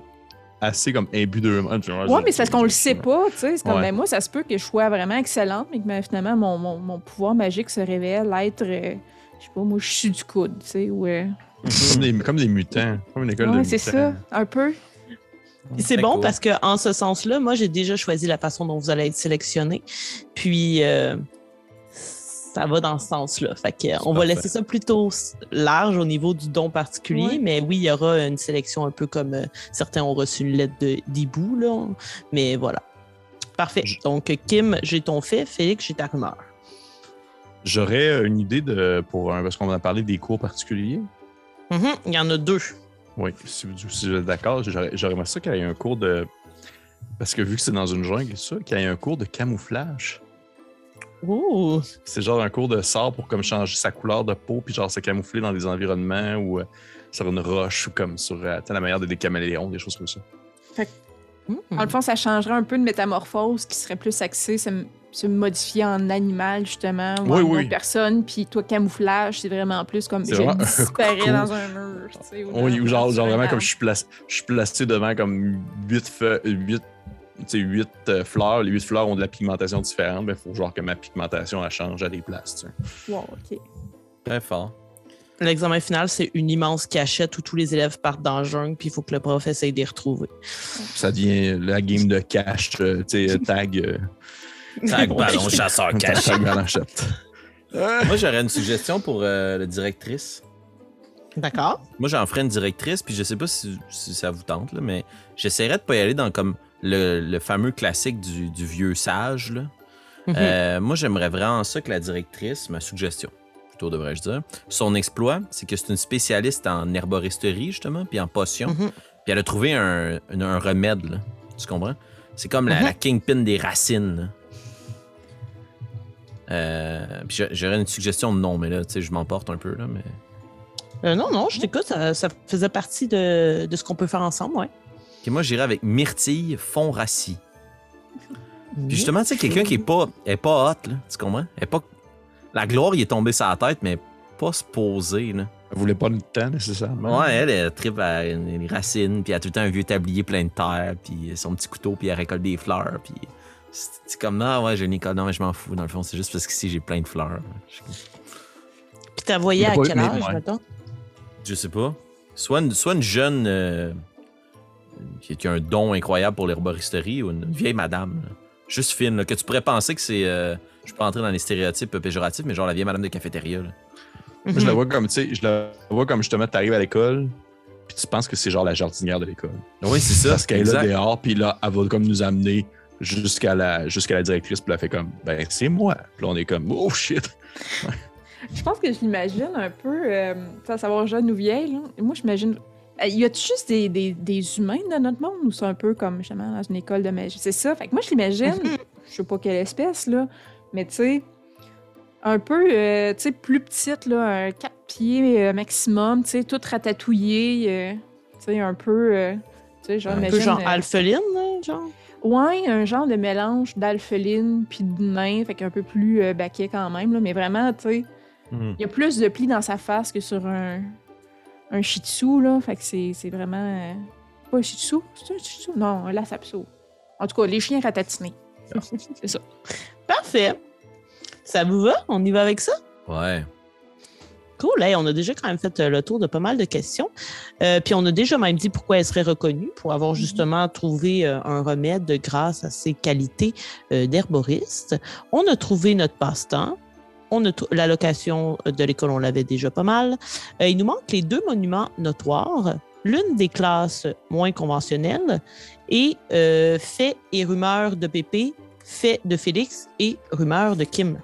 assez comme imbu d'eux-mêmes. Ouais, mais c'est parce qu'on le sait pas, tu sais. C'est comme, Ouais. ben, moi, ça se peut que je sois vraiment excellente, mais que ben, finalement, mon, mon, mon pouvoir magique se révèle être, euh, je sais pas, moi, je suis du coude, tu sais, ou... euh, Comme des, comme des mutants. Comme une école de Ouais, mutants. c'est ça, un peu. C'est bon cool. parce que en ce sens-là, moi, j'ai déjà choisi la façon dont vous allez être sélectionné. Puis, euh, ça va dans ce sens-là. Fait que, on va laisser ça plutôt large au niveau du don particulier. Ouais. Mais oui, il y aura une sélection un peu comme euh, certains ont reçu une lettre de- d'hibou, là. Mais voilà. Parfait. Je- Donc, Kim, j'ai ton fait. Félix, j'ai ta rumeur. J'aurais euh, une idée de pour un, parce qu'on a parlé des cours particuliers. Mhm, Il y en a deux. Oui, si, vous- si vous êtes d'accord, j'aurais aimé ça qu'il y ait un cours de. Parce que vu que c'est dans une jungle ça, qu'il y ait un cours de camouflage. C'est genre un cours de sort pour comme changer sa couleur de peau, puis genre se camoufler dans des environnements ou euh, sur une roche ou comme sur euh, la manière des caméléons, des choses comme ça. Hmm. Dans le fond, ça changerait un peu de métamorphose qui serait plus axée, se, se modifier en animal, justement, ou Oui, en oui. autre personne. Puis toi, camouflage, c'est vraiment plus comme je vraiment disparais dans un mur, tu sais. Oui, ou genre, genre vraiment comme je suis, placé, je suis placé devant comme huit, feu- huit, huit euh, fleurs. Les huit fleurs ont de la pigmentation différente. Il faut genre que ma pigmentation elle change à des places. tu sais. Wow, ok. Très fort. L'examen final, c'est une immense cachette où tous les élèves partent dans le jungle, puis il faut que le prof essaye de les retrouver. Ça devient la game de cash, euh, tu sais, tag. euh, Tag ballon chasseur caché. tag ballon shot. Moi, j'aurais une suggestion pour euh, la directrice. D'accord. Moi, j'en ferais une directrice, puis je sais pas si, si ça vous tente, là, mais j'essaierais de pas y aller dans comme le, le fameux classique du, du vieux sage. Là. Mhm. Euh, moi, j'aimerais vraiment ça que la directrice, ma suggestion, plutôt devrais-je dire, son exploit, c'est que c'est une spécialiste en herboristerie, justement, puis en potions. Mhm. Puis elle a trouvé un, un- un remède, là. Tu comprends? C'est comme la, Mhm. la kingpin des racines. là. Euh, j'aurais une suggestion de nom, mais là, tu sais, je m'emporte un peu, là, mais... Euh, non, non, je t'écoute. Ça, ça faisait partie de, de ce qu'on peut faire ensemble, ouais. Ok, moi, j'irais avec Myrtille Fonracie. Puis justement, tu sais, quelqu'un qui est pas, est pas hot, là, tu comprends? Elle est pas... La gloire, il est tombé sur la tête, mais pas se poser, là. Elle voulait pas de temps nécessairement. Ouais, elle, elle tripe à les racines, puis elle a tout le temps un vieux tablier plein de terre, puis son petit couteau, puis elle récolte des fleurs, puis c'est comme, non, ouais, j'ai une école, non, mais je m'en fous, dans le fond, c'est juste parce qu'ici, j'ai plein de fleurs. Puis t'as voyé à quel âge, mettons? je sais pas. Soit une, soit une jeune euh, qui, qui a un don incroyable pour l'herboristerie, ou une vieille madame, là. juste fine, là, que tu pourrais penser que c'est... euh, je peux pas entrer dans les stéréotypes péjoratifs, mais genre la vieille madame de cafétéria, là. Je la vois comme, tu sais, je la vois comme justement, tu arrives à l'école, puis tu penses que c'est genre la jardinière de l'école. Oui, c'est ça. Parce qu'elle est là exact. dehors, puis là, elle va comme nous amener jusqu'à la, jusqu'à la directrice, puis elle fait comme, ben, c'est moi. Puis là, on est comme, oh shit. Je pense que je l'imagine un peu, euh, à savoir jeune ou vieille. là. Moi, j'imagine. Euh, Y a-tu juste des, des, des humains dans notre monde ou c'est un peu comme justement dans une école de magie? C'est ça. Fait que moi, je l'imagine, je sais pas quelle espèce, là, mais tu sais, un peu, euh, tu sais, plus petite, là, un 4 pieds euh, maximum, tu sais, toute ratatouillée, euh, tu sais, un peu. euh, tu sais, genre, Un peu genre euh, alpheline, là, genre? Ouais, un genre de mélange d'alpheline puis de nain, fait qu'un peu plus euh, baquet quand même, là, mais vraiment, tu sais. Mhm. Il y a plus de plis dans sa face que sur un, un shih tzu, là. Fait que c'est c'est vraiment. euh, Pas un shih tzu? C'est un shih tzu? Non, un Lhasa-Apso. En tout cas, les chiens ratatinés. c'est ça. Parfait. Ça vous va? On y va avec ça? Ouais. Cool. Hey, on a déjà quand même fait euh, le tour de pas mal de questions. Euh, puis on a déjà même dit pourquoi elle serait reconnue, pour avoir justement trouvé un remède grâce à ses qualités euh, d'herboriste. On a trouvé notre passe-temps. On a trou- la location de l'école, on l'avait déjà pas mal. Euh, il nous manque les deux monuments notoires, l'une des classes moins conventionnelles et euh, fait et rumeurs de Pépé, fait de Félix et rumeurs de Kim.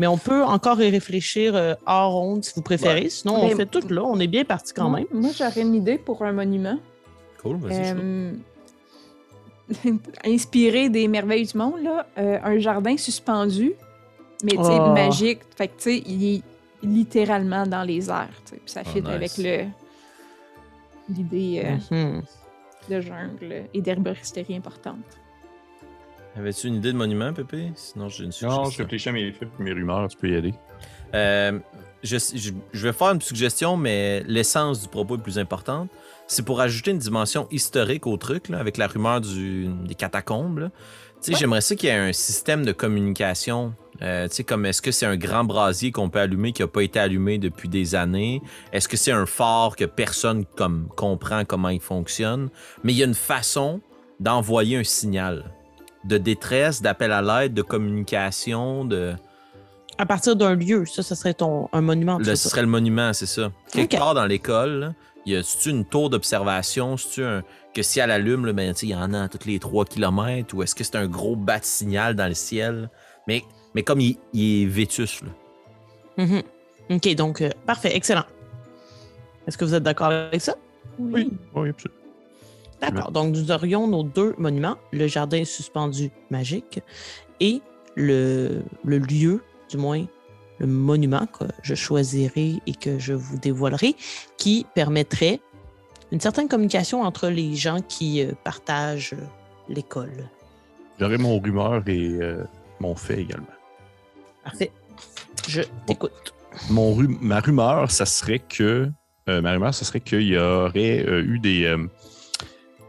Mais on peut encore y réfléchir euh, hors ronde si vous préférez. Sinon, on Mais- fait tout là. On est bien parti quand Moi- même. Moi, j'aurais une idée pour un monument. Cool, vas-y. Euh, inspiré des merveilles du monde, là. euh, un jardin suspendu, mais tu sais, Oh. magique. Fait que, tu sais, il est littéralement dans les airs. tu sais, Puis ça Oh, fit nice. avec le l'idée euh, Mhm. de jungle et d'herboristerie importante. Avais-tu une idée de monument, Pépé? Sinon, j'ai une suggestion. Non, je réfléchis à mes, mes rumeurs, tu peux y aller. Euh, je, je- je vais faire une suggestion, mais l'essence du propos est plus importante. C'est pour ajouter une dimension historique au truc, là, avec la rumeur du- des catacombes. là. Tu sais, Ouais. J'aimerais ça qu'il y ait un système de communication. Euh, tu sais, comme est-ce que c'est un grand brasier qu'on peut allumer qui n'a pas été allumé depuis des années? Est-ce que c'est un phare que personne comme, comprend comment il fonctionne? Mais il y a une façon d'envoyer un signal de détresse, d'appel à l'aide, de communication, de... À partir d'un lieu, ça, ce serait ton, un monument. ce ça? serait le monument, c'est ça. Quelque Ok. part dans l'école, il y a tu une tour d'observation, un que si elle allume, là, ben, il y en a à tous les 3 km, ou est-ce que c'est un gros bat de signal dans le ciel? Mais, mais comme il, il est vétus, là. Mhm. OK, donc, euh, parfait, excellent. Est-ce que vous êtes d'accord avec ça? Oui, oui, absolument. D'accord. Donc, nous aurions nos deux monuments, le jardin suspendu magique et le, le lieu, du moins le monument que je choisirai et que je vous dévoilerai, qui permettrait une certaine communication entre les gens qui euh, partagent euh, l'école. J'aurai mon rumeur et euh, mon fait également. Parfait. Je t'écoute. Mon ma rumeur, ça serait que. euh, ma rumeur, ça serait qu'il y aurait euh, eu des. euh,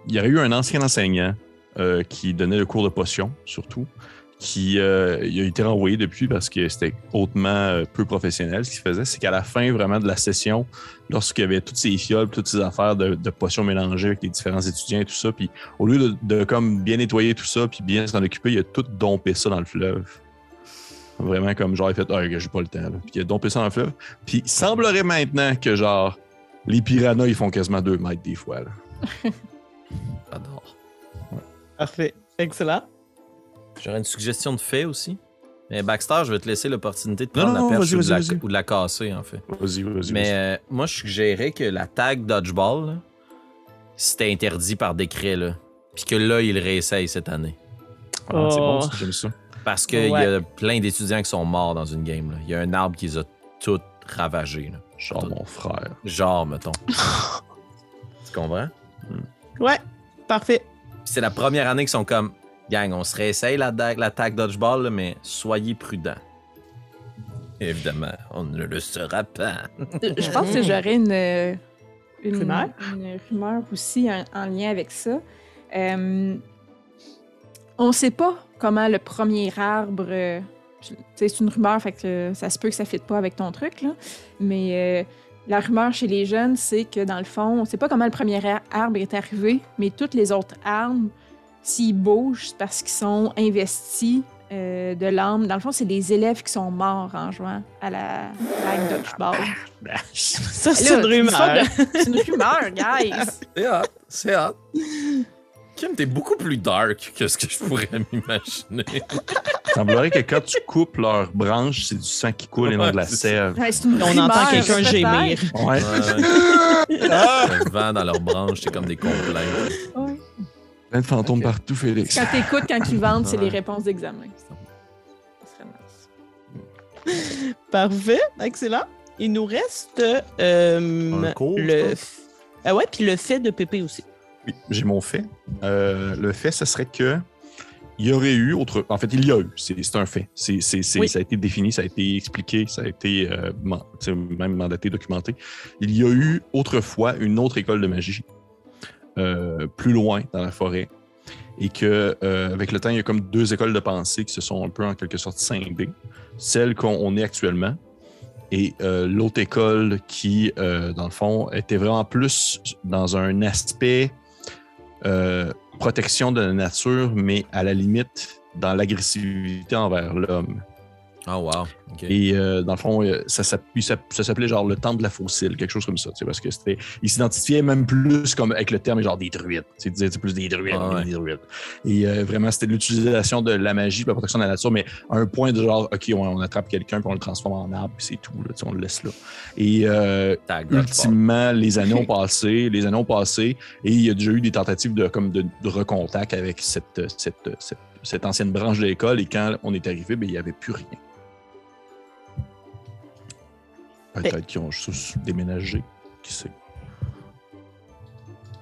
il y aurait eu un ancien enseignant qui donnait le cours de potions, surtout, qui a été renvoyé depuis parce que c'était hautement peu professionnel. Ce qu'il faisait, c'est qu'à la fin vraiment de la session, lorsqu'il y avait toutes ces fioles, toutes ces affaires de, de potions mélangées avec les différents étudiants et tout ça, puis au lieu de, de comme bien nettoyer tout ça puis bien s'en occuper, il a tout dompé ça dans le fleuve. Vraiment comme genre, il a fait, ah, j'ai pas le temps. là. Puis il a dompé ça dans le fleuve. Puis il semblerait maintenant que genre, Les piranhas, ils font quasiment 2 mètres des fois. J'adore. Parfait. Excellent. J'aurais une suggestion de fait aussi. Mais Baxter, je vais te laisser l'opportunité de prendre non, la perche vas-y, ou, de la, vas-y, vas-y. ou de la casser, en fait. Vas-y, vas-y. Mais vas-y. euh, moi, je suggérais que la tag dodgeball, là, c'était interdit par décret, là. Puis que là, il réessaye cette année. Ah, c'est bon, Oh. ça, j'aime ça. Parce qu'il y Ouais. a plein d'étudiants qui sont morts dans une game. Il y a un arbre qui les a toutes ravagés. là. Genre mon frère. Genre, mettons. tu comprends? Ouais. Parfait. C'est la première année qu'ils sont comme Gang, on se réessaye la, da- la tag dodgeball, là, mais soyez prudents. Évidemment, on ne le sera pas. Je pense que j'aurais une, euh, une Rumeur? une rumeur aussi en, en lien avec ça. Euh, on ne sait pas comment le premier arbre. euh, c'est une rumeur, fait que ça se peut que ça ne fitte pas avec ton truc, là. Mais euh, la rumeur chez les jeunes, c'est que dans le fond, on ne sait pas comment le premier ar- arbre est arrivé, mais toutes les autres arbres, s'ils bougent, c'est parce qu'ils sont investis euh, de l'âme. Dans le fond, c'est des élèves qui sont morts en jouant à la tag dodgeball. Ça, c'est une rumeur. C'est une rumeur, guys. C'est hot, c'est hot. Kim, t'es beaucoup plus dark que ce que je pourrais m'imaginer. Il semblerait que quand tu coupes leurs branches, c'est du sang qui coule et non de la Ouais, sève. Ouais, c'est une On entend quelqu'un gémir. Ouais. Le vent dans leurs branches, c'est comme des complaintes. Ouais. Plein de fantômes Ok. partout, Félix. Quand t'écoutes, quand ils vendent, c'est Ouais. les réponses d'examen. Ça serait nice. Parfait. Excellent. Il nous reste euh, Un cours, je le. Ah ouais, puis le fait de Pépé aussi. Oui, j'ai mon fait. Euh, le fait, ce serait que il y aurait eu autre. En fait, il y a eu. C'est un fait. Oui. Ça a été défini, ça a été expliqué, ça a été euh, man- même mandaté, documenté. Il y a eu autrefois une autre école de magie euh, plus loin dans la forêt. Et que avec le temps, il y a comme deux écoles de pensée qui se sont un peu en quelque sorte scindées. Celle qu'on on est actuellement et euh, l'autre école qui, euh, dans le fond, était vraiment plus dans un aspect euh, protection de la nature, mais à la limite dans l'agressivité envers l'homme. Oh, wow. Et euh, dans le fond, euh, ça, s'app- ça- ça s'appelait genre le temple de la fossile, quelque chose comme ça, parce que c'était, ils s'identifiaient même plus comme avec le terme genre des druides, ils disaient plus des druides, Ah ouais. des druides. Et euh, vraiment, c'était l'utilisation de la magie, de la protection de la nature, mais à un point de genre, ok, on, on attrape quelqu'un puis on le transforme en arbre, puis c'est tout, là, on le laisse là. Et euh, ultimement, les années ont passé, les années ont passé, et il y a déjà eu des tentatives de, comme de, de recontact avec cette, cette, cette, cette ancienne branche de l'école, et quand on est arrivé, ben, il n'y avait plus rien. Peut-être qu'ils ont juste déménagé, qui sait.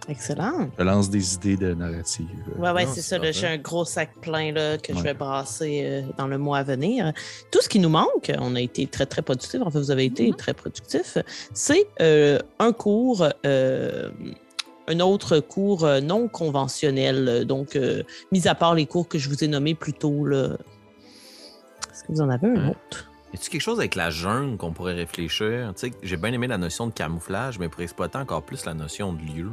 Excellent. Je lance des idées de narrative. Ouais, ouais, Non, c'est ça. J'ai un gros sac plein là, que je vais brasser euh, dans le mois à venir. Tout ce qui nous manque, on a été très, très productifs. En fait, vous avez été Mhm. très productifs. C'est euh, un cours, euh, un autre cours non conventionnel. Donc, euh, mis à part les cours que je vous ai nommés plus tôt. là. Est-ce que vous en avez un autre? Y a-tu quelque chose avec la jungle qu'on pourrait réfléchir? Tu sais, j'ai bien aimé la notion de camouflage, mais pour exploiter encore plus la notion de lieu.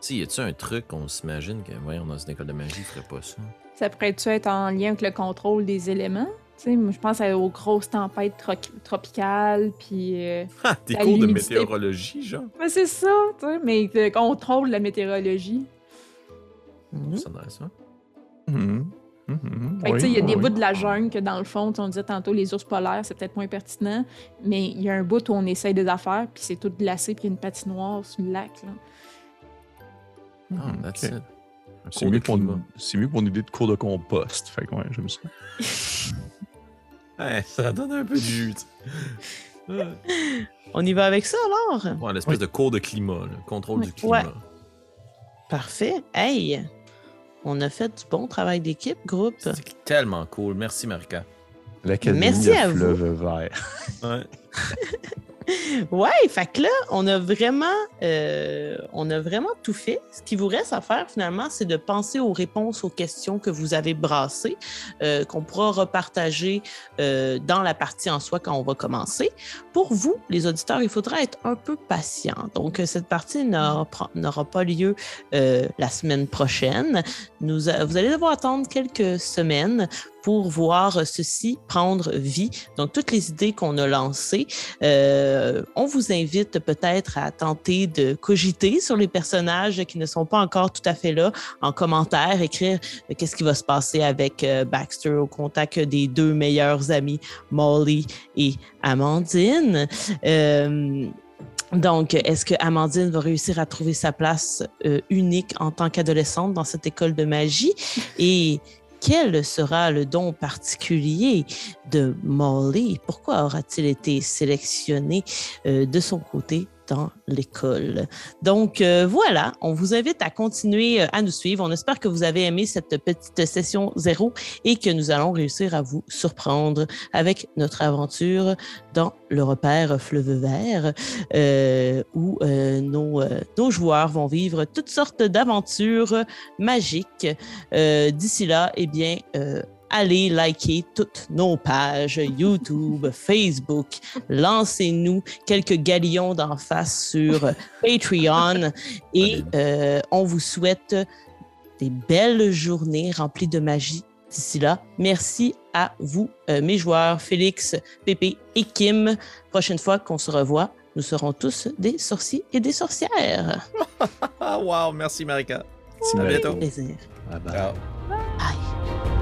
Tu sais, y a-tu un truc qu'on s'imagine que, voyons, dans une école de magie, ils feraient pas ça? Ça pourrait-tu être en lien avec le contrôle des éléments? Tu sais, moi, je pense aux grosses tempêtes tro- tropicales, puis... euh, Ah, des cours de météorologie, genre? Mais c'est ça, tu sais, mais le contrôle de la météorologie. Ça donnerait ça. Mhm. Il y a Oui, des oui. bouts de la jungle que, dans le fond, on disait tantôt, les ours polaires, c'est peut-être moins pertinent, mais il y a un bout où on essaye des affaires, puis c'est tout glacé, puis il y a une patinoire sur le lac, là. Ah, that's ok. it. Un C'est mieux, pour climat. une- c'est mieux pour une idée de cours de compost. Fait que ouais, j'aime ça. Ouais, ça donne un peu de jus. Ouais. On y va avec ça alors? Ouais, l'espèce de cours de climat, là, contrôle du climat. Ouais. Parfait. Hey! On a fait du bon travail d'équipe, groupe. C'est tellement cool. Merci, Marika. L'Académie Merci de à vous. Fleuve Vert. Ouais. Ouais, fait que là, on a vraiment, euh, on a vraiment tout fait. Ce qui vous reste à faire finalement, c'est de penser aux réponses aux questions que vous avez brassées, euh, qu'on pourra repartager euh, dans la partie en soi quand on va commencer. Pour vous, les auditeurs, il faudra être un peu patient. Donc, cette partie n'aura n'aura pas lieu la semaine prochaine. Nous, vous allez devoir attendre quelques semaines pour voir ceci prendre vie. Donc, toutes les idées qu'on a lancées, euh, on vous invite peut-être à tenter de cogiter sur les personnages qui ne sont pas encore tout à fait là en commentaire, écrire euh, qu'est-ce qui va se passer avec euh, Baxter au contact des deux meilleurs amis, Molly et Amandine. Donc, est-ce que Amandine va réussir à trouver sa place unique en tant qu'adolescente dans cette école de magie? Et quel sera le don particulier de Molly? Pourquoi aura-t-il été sélectionné euh, de son côté? Dans l'école. Donc euh, voilà, on vous invite à continuer euh, à nous suivre. On espère que vous avez aimé cette petite session zéro et que nous allons réussir à vous surprendre avec notre aventure dans le repère Fleuve Vert, euh, où nos, joueurs vont vivre toutes sortes d'aventures magiques. D'ici là, eh bien, allez liker toutes nos pages YouTube, Facebook. Lancez-nous quelques galions d'en face sur Patreon et euh, on vous souhaite des belles journées remplies de magie. D'ici là, merci à vous, euh, mes joueurs, Félix, Pépé et Kim. Prochaine fois qu'on se revoit, nous serons tous des sorciers et des sorcières. Ah, wow, merci Marika. À bientôt. Plaisir. Bye bye. Ciao. Bye.